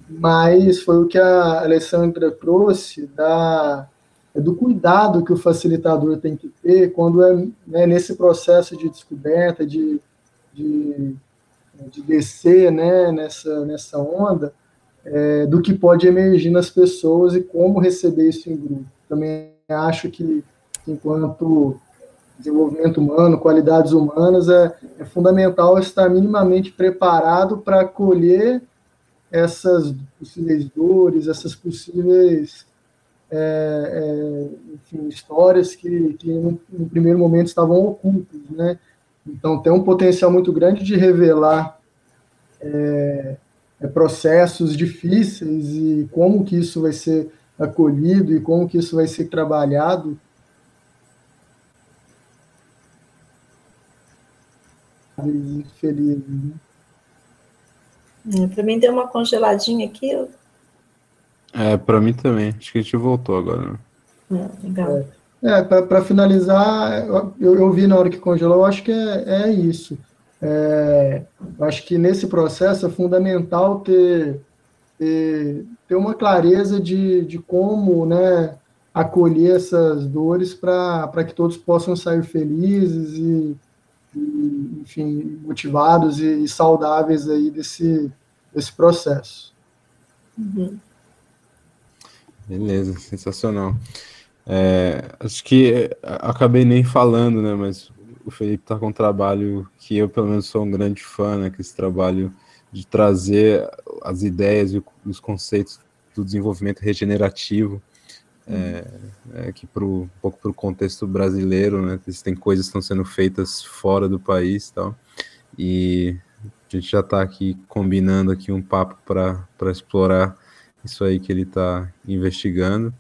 mas foi o que a Alessandra trouxe da, do cuidado que o facilitador tem que ter quando é né, nesse processo de descoberta, de, de, de descer né, nessa, nessa onda, é, do que pode emergir nas pessoas e como receber isso em grupo. Também acho que, enquanto desenvolvimento humano, qualidades humanas, é, é fundamental estar minimamente preparado para acolher essas possíveis dores, essas possíveis é, é, enfim, histórias que, que no, no, primeiro momento estavam ocultas, né? Então tem um potencial muito grande de revelar é, é, processos difíceis e como que isso vai ser acolhido e como que isso vai ser trabalhado. Felizes, né? É, para mim deu uma congeladinha aqui. Eu... É, para mim também. Acho que a gente voltou agora. Né? É, legal. É, para finalizar, eu, eu, vi na hora que congelou, eu acho que é, é isso. É, acho que nesse processo é fundamental ter, ter, ter uma clareza de, de como né, acolher essas dores para que todos possam sair felizes e, enfim, motivados e, e, saudáveis aí desse, desse processo. Uhum. Beleza, sensacional. É, acho que é, acabei nem falando, né, mas o Felipe está com um trabalho que eu, pelo menos, sou um grande fã, né, que esse trabalho de trazer as ideias e os conceitos do desenvolvimento regenerativo é, é, que pro, um pouco para o contexto brasileiro, né? Tem coisas que estão sendo feitas fora do país tal. E a gente já está aqui combinando aqui um papo para explorar isso aí que ele está investigando.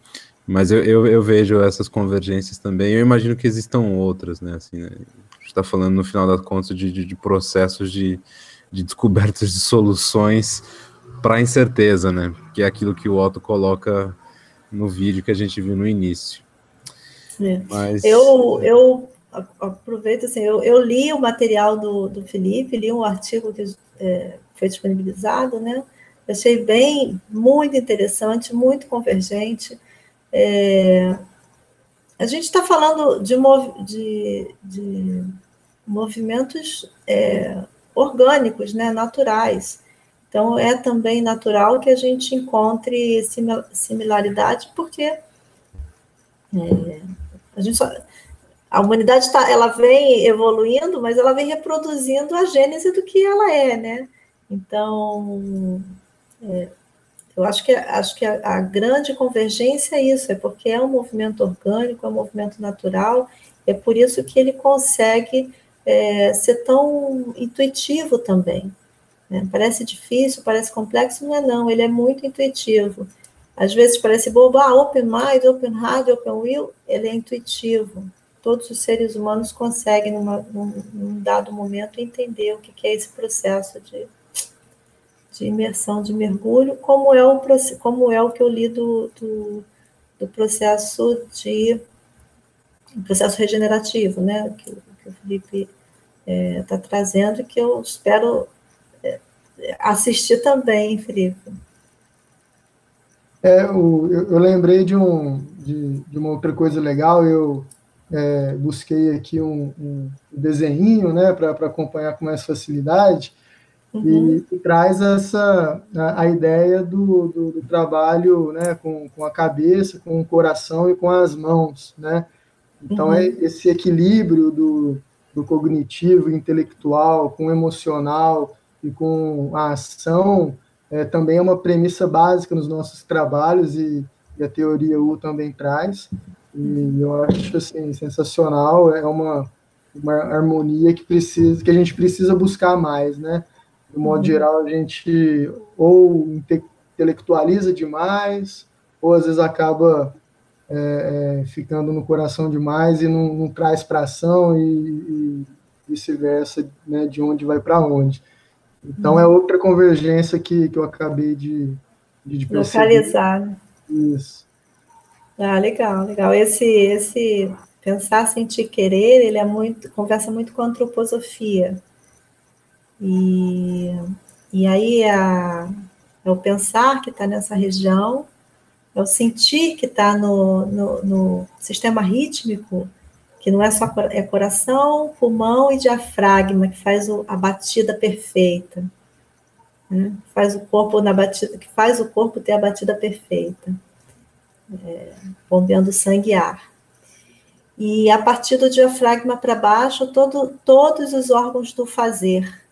Mas eu, eu, eu, vejo essas convergências também. Eu imagino que existam outras, né? Assim, né? A gente está falando no final das contas de, de, de processos de, de descobertas de soluções para incerteza, né? Que é aquilo que o Otto coloca no vídeo que a gente viu no início. É. Mas... Eu, eu aproveito assim, eu, eu, li o material do, do Felipe, li um artigo que é, foi disponibilizado, né? Achei bem, muito interessante, muito convergente. É, a gente está falando de, mov, de, de movimentos é, orgânicos, né, naturais. Então, é também natural que a gente encontre similaridade, porque é, a, gente só, a humanidade tá, ela vem evoluindo, mas ela vem reproduzindo a gênese do que ela é, né? Então, é, eu acho que, acho que a, a, grande convergência é isso, é porque é um movimento orgânico, é um movimento natural, é por isso que ele consegue é, ser tão intuitivo também. Né? Parece difícil, parece complexo, não é não, ele é muito intuitivo. Às vezes parece bobo, ah, open mind, open heart, open will, ele é intuitivo. Todos os seres humanos conseguem, numa, num, num dado momento, entender o que, que é esse processo de, de imersão, de mergulho, como é o, como é o que eu li do, do, do processo de processo regenerativo, né, que, que o Felipe está é, tá trazendo, que eu espero assistir também, Felipe. É, eu, eu, lembrei de, um, de, de, uma outra coisa legal, eu é, busquei aqui um, um desenho né, para acompanhar com mais facilidade, uhum. e, e, traz essa a, a ideia do, do, do, trabalho né, com, com a cabeça, com o coração e com as mãos. Né? Então, uhum. é esse equilíbrio do, do cognitivo, intelectual, com o emocional, e com a ação é, também é uma premissa básica nos nossos trabalhos e, e, a teoria U também traz. E eu acho assim sensacional, é uma, uma harmonia que precisa que a gente precisa buscar mais, né? De modo uhum. geral, a gente ou intelectualiza demais, ou às vezes acaba é, é, ficando no coração demais e não, não traz para ação e, e vice-versa, né, de onde vai para onde. Então é outra convergência que, que eu acabei de, de, de Localizar. Né? Isso. Ah, legal, legal. Esse, esse pensar, sentir, querer, ele é muito, conversa muito com a antroposofia. E, e aí a, é o pensar que está nessa região, é o sentir que está no, no, no sistema rítmico, que não é só é coração, pulmão e diafragma que faz o, a batida perfeita, né? faz o corpo na batida, que faz o corpo ter a batida perfeita, é, bombeando sangue e ar. E a partir do diafragma para baixo, todo, todos os órgãos do fazer.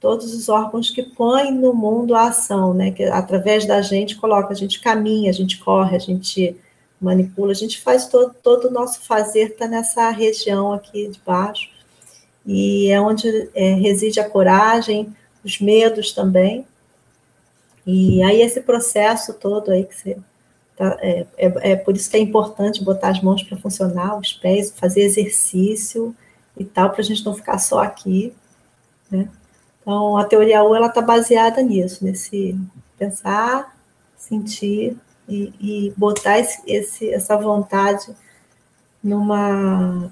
todos os órgãos que põem no mundo a ação, né? Que através da gente coloca, a gente caminha, a gente corre, a gente manipula, a gente faz todo, todo o nosso fazer está nessa região aqui de baixo. E é onde é, reside a coragem, os medos também. E aí esse processo todo aí que você tá, é, é, é por isso que é importante botar as mãos para funcionar, os pés, fazer exercício e tal, para a gente não ficar só aqui, né? Então, a teoria U, ela está baseada nisso, nesse pensar, sentir e, e botar esse, esse, essa vontade numa,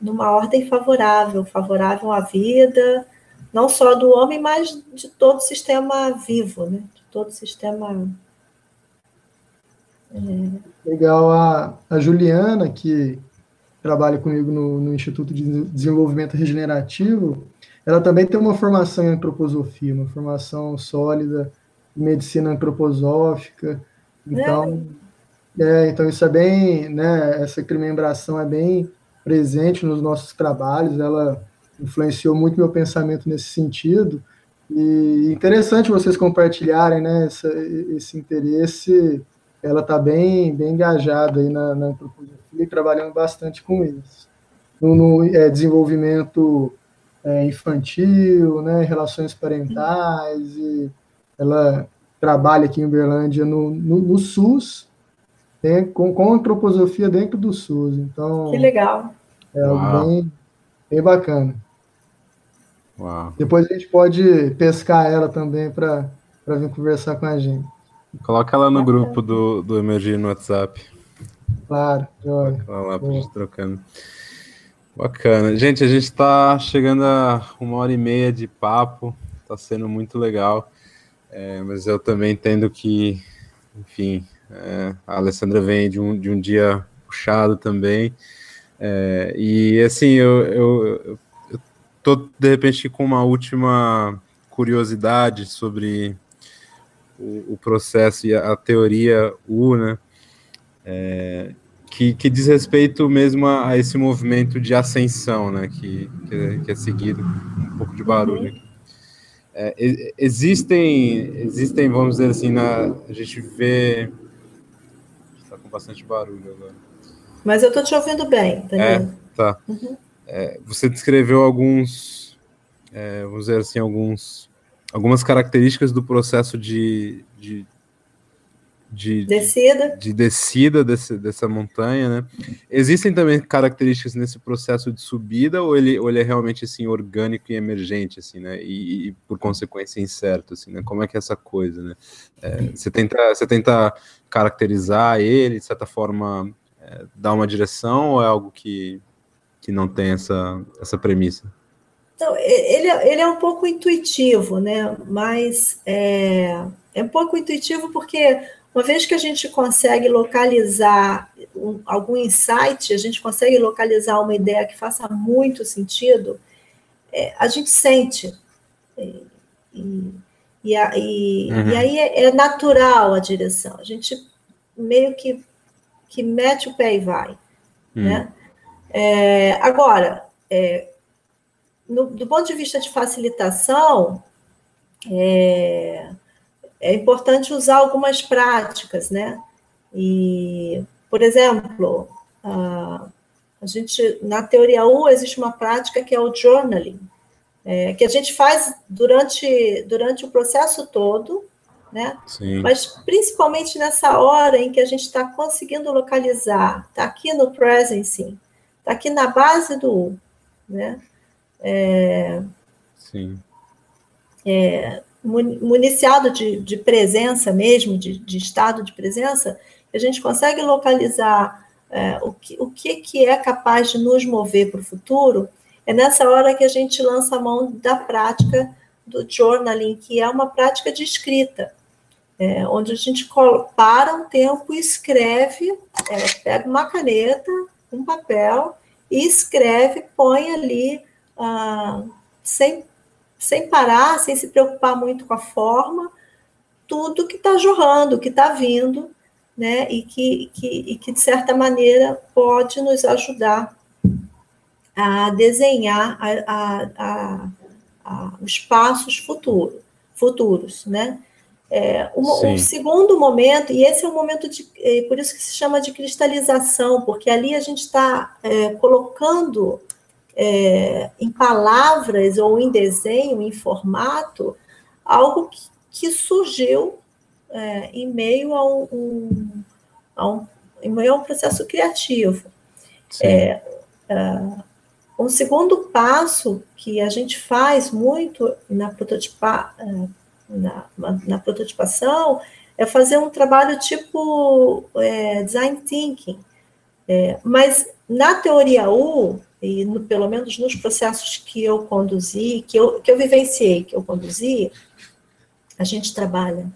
numa ordem favorável, favorável à vida, não só do homem, mas de todo o sistema vivo, né? de todo o sistema. É... Legal. A, a Juliana, que trabalha comigo no, no Instituto de Desenvolvimento Regenerativo, ela também tem uma formação em antroposofia, uma formação sólida medicina antroposófica. Então, é. é, então isso é bem, né, essa remembração é bem presente nos nossos trabalhos, ela influenciou muito meu pensamento nesse sentido. E interessante vocês compartilharem né, essa, esse interesse. Ela está bem, bem engajada aí na, na antroposofia e trabalhando bastante com isso. No, no é, desenvolvimento é, infantil, né, relações parentais, e ela trabalha aqui em Uberlândia no, no, no SUS, né, com, com antroposofia dentro do SUS. Então, que legal. É algo bem, bem bacana. Uau. Depois a gente pode pescar ela também para vir conversar com a gente. Coloca ela no grupo do, do Emergir no WhatsApp. Claro, Coloca ela lá para gente trocando. Bacana. Gente, a gente está chegando a uma hora e meia de papo, está sendo muito legal, é, mas eu também entendo que, enfim, é, a Alessandra vem de um, de um dia puxado também, é, e assim, eu, eu, eu tô de repente com uma última curiosidade sobre o, o processo e a, a teoria U, né? É, que, que diz respeito mesmo a, a, esse movimento de ascensão, né, que, que, é, que é seguido, um pouco de barulho aqui. É, existem, existem, vamos dizer assim, na, a gente vê. Está com bastante barulho agora. Mas eu estou te ouvindo bem, Daniel. É, tá. Uhum. É, você descreveu alguns, é, vamos dizer assim, alguns, algumas características do processo de, de de descida, de, de descida desse, dessa montanha, né? Existem também características nesse processo de subida ou ele, ou ele é realmente assim orgânico e emergente, assim, né? E, e por consequência incerto, assim, né? Como é que é essa coisa, né? É, você tenta você tenta caracterizar ele de certa forma, é, dar uma direção ou é algo que que não tem essa essa premissa? Então, ele, é, ele é um pouco intuitivo, né? Mas é, é um pouco intuitivo porque uma vez que a gente consegue localizar um, algum insight, a gente consegue localizar uma ideia que faça muito sentido, é, a gente sente. E, e, e, uhum. e aí é, é, natural a direção. A gente meio que, que mete o pé e vai. Uhum. Né? É, agora, é, no, do ponto de vista de facilitação, é, é importante usar algumas práticas, né? E, por exemplo, a, a gente na teoria U existe uma prática que é o journaling, é, que a gente faz durante, durante o processo todo, né? Sim. Mas principalmente nessa hora em que a gente está conseguindo localizar, está aqui no presence, está aqui na base do U, né? É, Sim. É, municiado de, de presença mesmo, de, de, estado de presença, a gente consegue localizar é, o, que, o que, que é capaz de nos mover para o futuro, é nessa hora que a gente lança a mão da prática do journaling, que é uma prática de escrita, é, onde a gente para um tempo e escreve, é, pega uma caneta, um papel, e escreve, põe ali, ah, sem sem parar, sem se preocupar muito com a forma, tudo que está jorrando, que está vindo, né? E que, que, e que, de certa maneira, pode nos ajudar a desenhar a, a, a, os passos futuro, futuros, né? É, um, um, segundo momento, e esse é um momento de, é, por isso que se chama de cristalização, porque ali a gente está é, colocando é, em palavras ou em desenho, em formato, algo que, que surgiu é, em meio a um, a um, em meio a um processo criativo. É, um segundo passo que a gente faz muito na prototipa, na, na prototipação é fazer um trabalho tipo é, design thinking. É, mas na teoria U, e no, pelo menos nos processos que eu conduzi, que eu, que eu vivenciei, que eu conduzi, a gente trabalha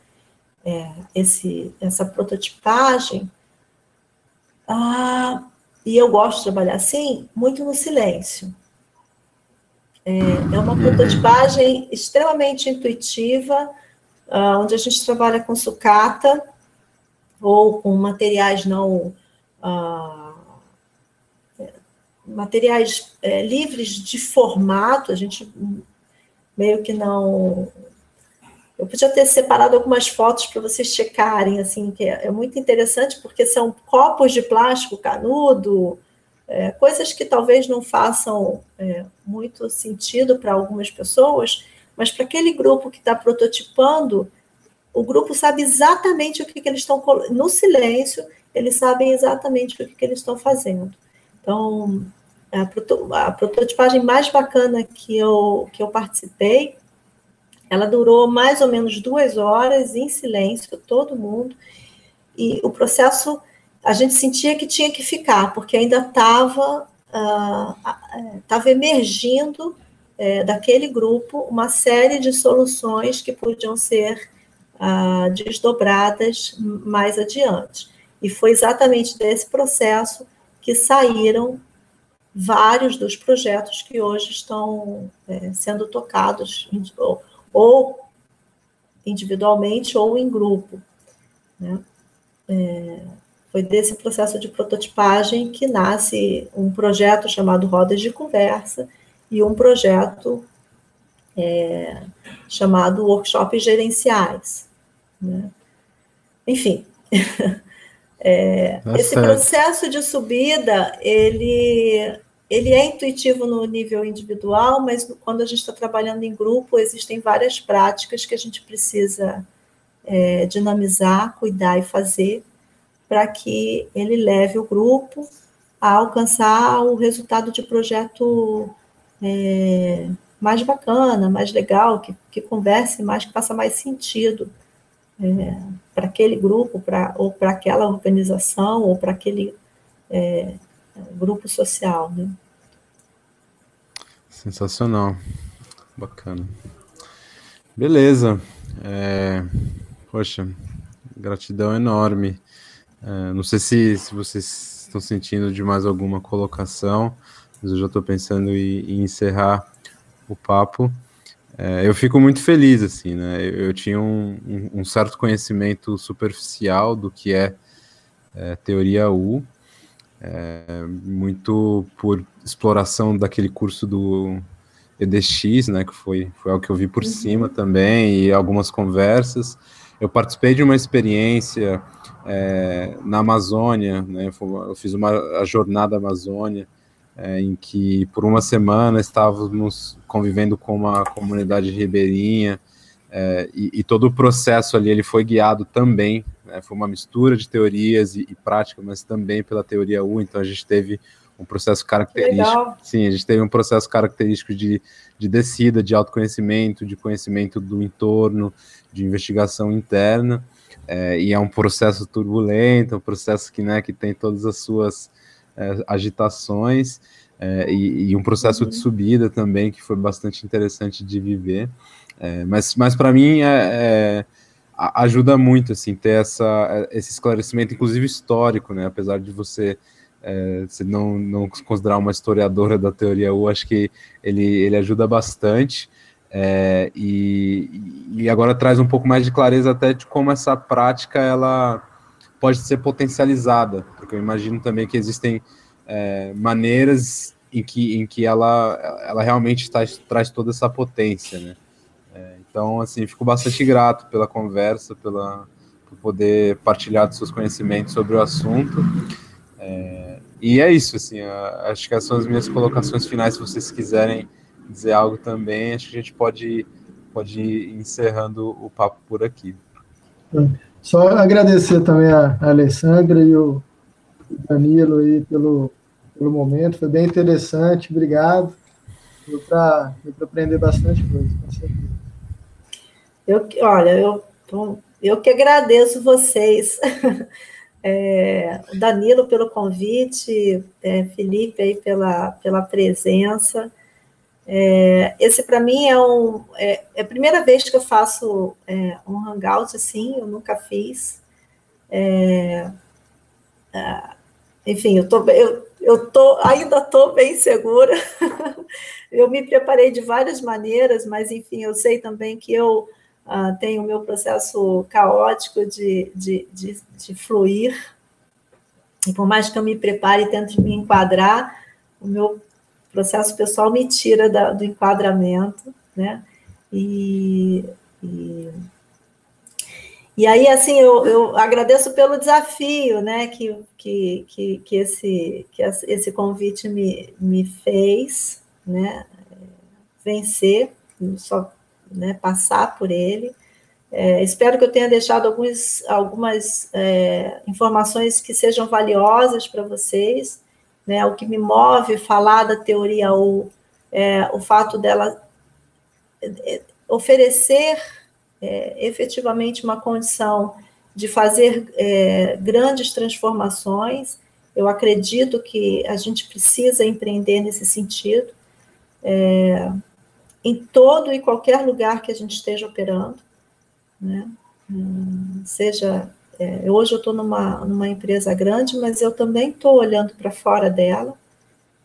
é, esse, essa prototipagem, ah, e eu gosto de trabalhar assim, muito no silêncio. É, é uma prototipagem extremamente intuitiva, uh, onde a gente trabalha com sucata ou com materiais não. Uh, materiais é, livres de formato, a gente meio que não. Eu podia ter separado algumas fotos para vocês checarem, assim, que é, é muito interessante, porque são copos de plástico canudo, é, coisas que talvez não façam é, muito sentido para algumas pessoas, mas para aquele grupo que está prototipando, o grupo sabe exatamente o que, que eles estão no silêncio, eles sabem exatamente o que, que eles estão fazendo. Então, a, a, prototipagem mais bacana que eu, que eu participei, ela durou mais ou menos duas horas em silêncio, todo mundo, e o processo a gente sentia que tinha que ficar, porque ainda estava uh, tava emergindo uh, daquele grupo uma série de soluções que podiam ser uh, desdobradas mais adiante. E foi exatamente desse processo que saíram vários dos projetos que hoje estão é, sendo tocados ou, ou, individualmente ou em grupo. Né? É, foi desse processo de prototipagem que nasce um projeto chamado Rodas de Conversa e um projeto é, chamado Workshops Gerenciais. Né? Enfim, [LAUGHS] é, tá esse processo de subida, ele, ele é intuitivo no nível individual, mas quando a gente está trabalhando em grupo, existem várias práticas que a gente precisa é, dinamizar, cuidar e fazer para que ele leve o grupo a alcançar o resultado de projeto é, mais bacana, mais legal, que, que converse mais, que faça mais sentido é, para aquele grupo, pra, ou para aquela organização, ou para aquele é, grupo social. Né? Sensacional, bacana. Beleza. É, poxa, gratidão enorme. É, não sei se, se vocês estão sentindo de mais alguma colocação, mas eu já estou pensando em, em, encerrar o papo. É, eu fico muito feliz, assim, né? Eu, eu tinha um, um, um, certo conhecimento superficial do que é, é teoria U, é, muito por exploração daquele curso do EDX, né? Que foi, foi algo que eu vi por uhum. cima também, e algumas conversas. Eu participei de uma experiência é, na Amazônia, né, eu fiz uma a jornada Amazônia, é, em que por uma semana estávamos convivendo com uma comunidade ribeirinha, é, e, e, todo o processo ali ele foi guiado também, né, foi uma mistura de teorias e, e, prática, mas também pela teoria U, então a gente teve um processo característico, Legal. sim, a gente teve um processo característico de, de descida, de autoconhecimento, de conhecimento do entorno, de investigação interna, é, e é um processo turbulento, um processo que, né, que tem todas as suas é, agitações, é, e, e, um processo uhum. de subida também, que foi bastante interessante de viver. É, mas mas para mim é, é ajuda muito assim, ter essa, esse esclarecimento, inclusive histórico, né, apesar de você é, se não, não considerar uma historiadora da teoria U, acho que ele, ele ajuda bastante. É, e, e, agora traz um pouco mais de clareza até de como essa prática ela pode ser potencializada, porque eu imagino também que existem é, maneiras em que, em que ela, ela realmente traz, traz toda essa potência, né? É, então, assim, fico bastante grato pela conversa, pela, por poder partilhar dos seus conhecimentos sobre o assunto. É, e é isso, assim, acho que essas são as minhas colocações finais, se vocês quiserem dizer algo também, acho que a gente pode, pode ir encerrando o papo por aqui. Só agradecer também a Alessandra e o Danilo aí pelo, pelo momento, foi bem interessante, obrigado. Deu para aprender bastante coisa, com certeza. Eu, olha, eu, eu que agradeço vocês, [LAUGHS] é, Danilo pelo convite, é, Felipe aí pela, pela presença. É, esse para mim é, um, é, é, a primeira vez que eu faço é, um hangout assim, eu nunca fiz. É, é, enfim, eu, tô, eu, eu tô, ainda estou bem segura. [LAUGHS] eu me preparei de várias maneiras, mas enfim, eu sei também que eu uh, tenho o meu processo caótico de, de, de, de fluir. E por mais que eu me prepare e tente me enquadrar, o meu processo pessoal me tira da, do enquadramento, né? E, e, e aí, assim, eu, eu, agradeço pelo desafio, né, que, que, que, que, esse, que esse convite me, me fez, né, vencer, só né, passar por ele. É, espero que eu tenha deixado alguns, algumas é, informações que sejam valiosas para vocês, né, o que me move falar da teoria ou é, o fato dela é, oferecer é, efetivamente uma condição de fazer é, grandes transformações. Eu acredito que a gente precisa empreender nesse sentido, é, em todo e qualquer lugar que a gente esteja operando, né? Hum, seja é, hoje eu estou numa, numa empresa grande, mas eu também estou olhando para fora dela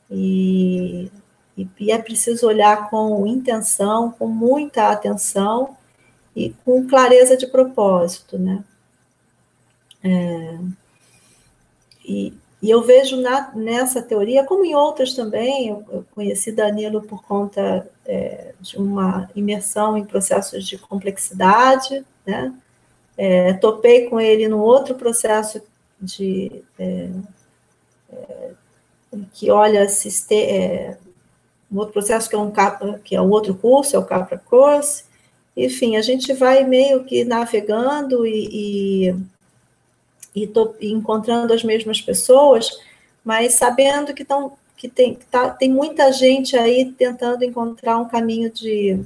e, e, e, é preciso olhar com intenção, com muita atenção e com clareza de propósito, né? É, e, e, eu vejo na, nessa teoria, como em outras também, eu, eu conheci Danilo por conta é, de uma imersão em processos de complexidade, né? É, topei com ele no outro processo de é, é, que olha é, um outro processo que é um que é um outro curso, é o Capra Course. Enfim, a gente vai meio que navegando e, e, e tô encontrando as mesmas pessoas, mas sabendo que, tão, que tem, tá, tem muita gente aí tentando encontrar um caminho de,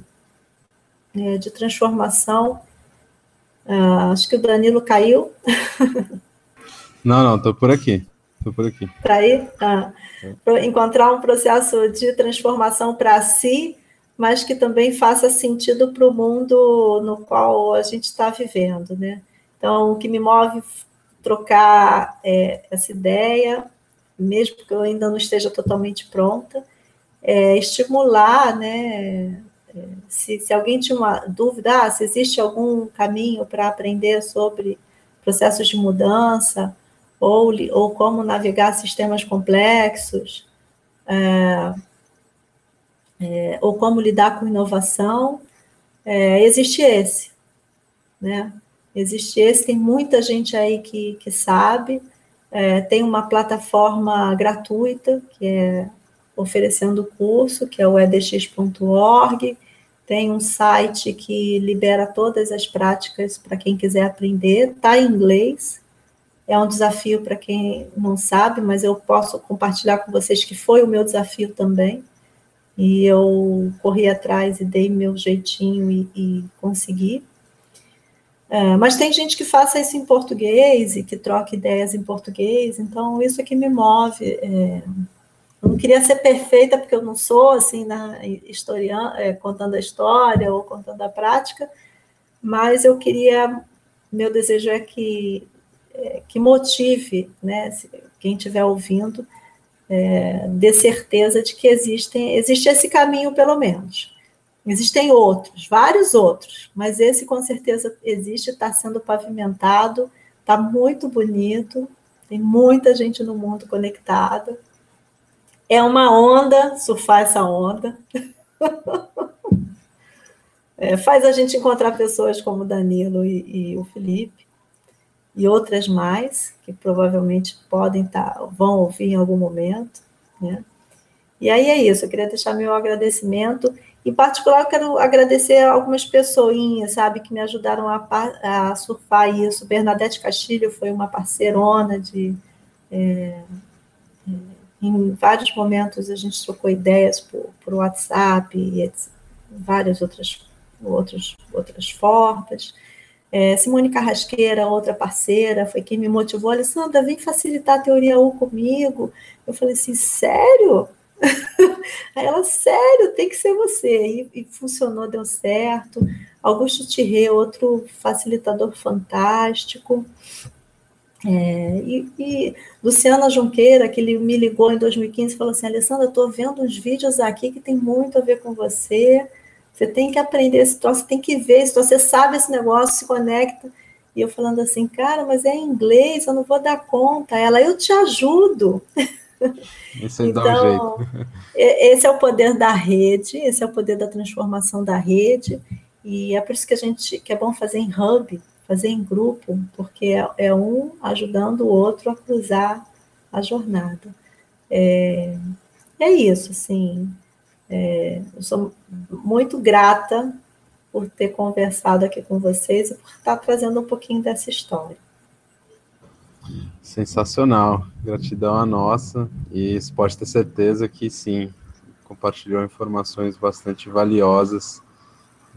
é, de transformação Uh, acho que o Danilo caiu. não, não, estou por aqui. Estou por aqui. Para aí? Ah, encontrar um processo de transformação para si, mas que também faça sentido para o mundo no qual a gente está vivendo, né? Então, o que me move trocar é, essa ideia, mesmo que eu ainda não esteja totalmente pronta, é estimular, né, se, se alguém tinha uma dúvida, ah, se existe algum caminho para aprender sobre processos de mudança, ou, ou como navegar sistemas complexos, é, é, ou como lidar com inovação, é, existe esse, né? Existe esse, tem muita gente aí que, que sabe, é, tem uma plataforma gratuita, que é oferecendo o curso, que é o edx.org, tem um site que libera todas as práticas para quem quiser aprender, está em inglês, é um desafio para quem não sabe, mas eu posso compartilhar com vocês que foi o meu desafio também, e eu corri atrás e dei meu jeitinho e, e consegui. É, mas tem gente que faça isso em português e que troca ideias em português, então isso é que me move. É, eu não queria ser perfeita, porque eu não sou, assim, na, historiando, é, contando a história ou contando a prática, mas eu queria, meu desejo é que, é, que motive, né, quem estiver ouvindo, é, dê certeza de que existem, existe esse caminho, pelo menos. Existem outros, vários outros, mas esse com certeza existe, está sendo pavimentado, está muito bonito, tem muita gente no mundo conectada, é uma onda, surfar essa onda. [LAUGHS] é, faz a gente encontrar pessoas como Danilo e, e, o Felipe, e outras mais, que provavelmente podem estar, tá, vão ouvir em algum momento. Né? E aí é isso, eu queria deixar meu agradecimento. Em particular, eu quero agradecer algumas pessoinhas, sabe, que me ajudaram a, a surfar isso. Bernadette Castilho foi uma parceirona de. É, é em vários momentos a gente trocou ideias por, por WhatsApp e várias outras, outras, outras formas. É, Simone Carrasqueira, outra parceira, foi quem me motivou. Alessandra, vem facilitar a teoria U comigo. Eu falei assim, sério? [LAUGHS] Aí ela, sério, tem que ser você. E, e funcionou, deu certo. Augusto Thierry, outro facilitador fantástico. É, e, e, Luciana Junqueira, que ele me ligou em 2015 falou assim: Alessandra, estou vendo uns vídeos aqui que tem muito a ver com você. Você tem que aprender esse troço, você tem que ver isso, você sabe esse negócio, se conecta. E eu falando assim, cara, mas é em inglês, eu não vou dar conta. Ela, eu te ajudo. Isso então, dá um então, jeito. esse é o poder da rede, esse é o poder da transformação da rede. E é por isso que a gente que é bom fazer em hub, fazer em grupo, porque é, um ajudando o outro a cruzar a jornada. É, é isso, assim. É, eu sou muito grata por ter conversado aqui com vocês e por estar trazendo um pouquinho dessa história. Sensacional, gratidão a nossa e você pode ter certeza que sim, compartilhou informações bastante valiosas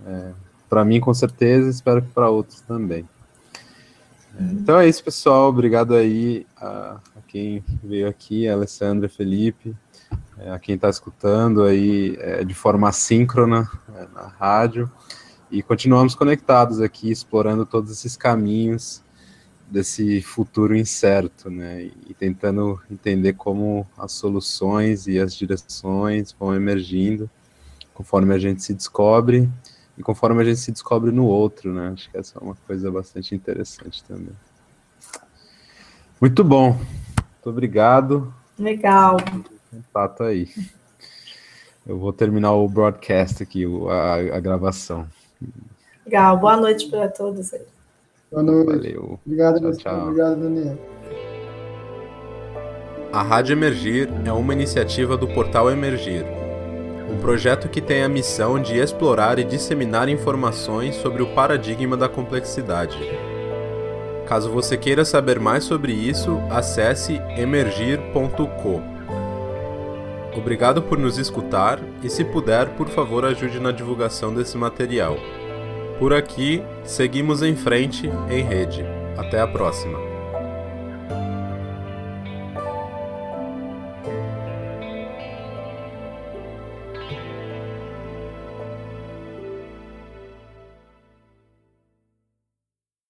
é, para mim, com certeza, espero que para outros também. Uhum. Então é isso, pessoal. Obrigado aí a, a quem veio aqui, a Alessandra, Felipe, é, a quem está escutando aí é, de forma assíncrona é, na rádio. E continuamos conectados aqui, explorando todos esses caminhos desse futuro incerto, né? E tentando entender como as soluções e as direções vão emergindo conforme a gente se descobre e conforme a gente se descobre no outro, né? Acho que essa é uma coisa bastante interessante também. Muito bom. Muito obrigado. Legal. Contato aí. Eu vou terminar o broadcast aqui, a, a gravação. Legal. Boa noite para todos aí. Boa noite. Valeu. Obrigado, tchau, tchau. Obrigado, Daniel. A Rádio Emergir é uma iniciativa do portal Emergir um projeto que tem a missão de explorar e disseminar informações sobre o paradigma da complexidade. Caso você queira saber mais sobre isso, acesse emergir.co. Obrigado por nos escutar e, se puder, por favor, ajude na divulgação desse material. Por aqui, seguimos em frente em rede. Até a próxima!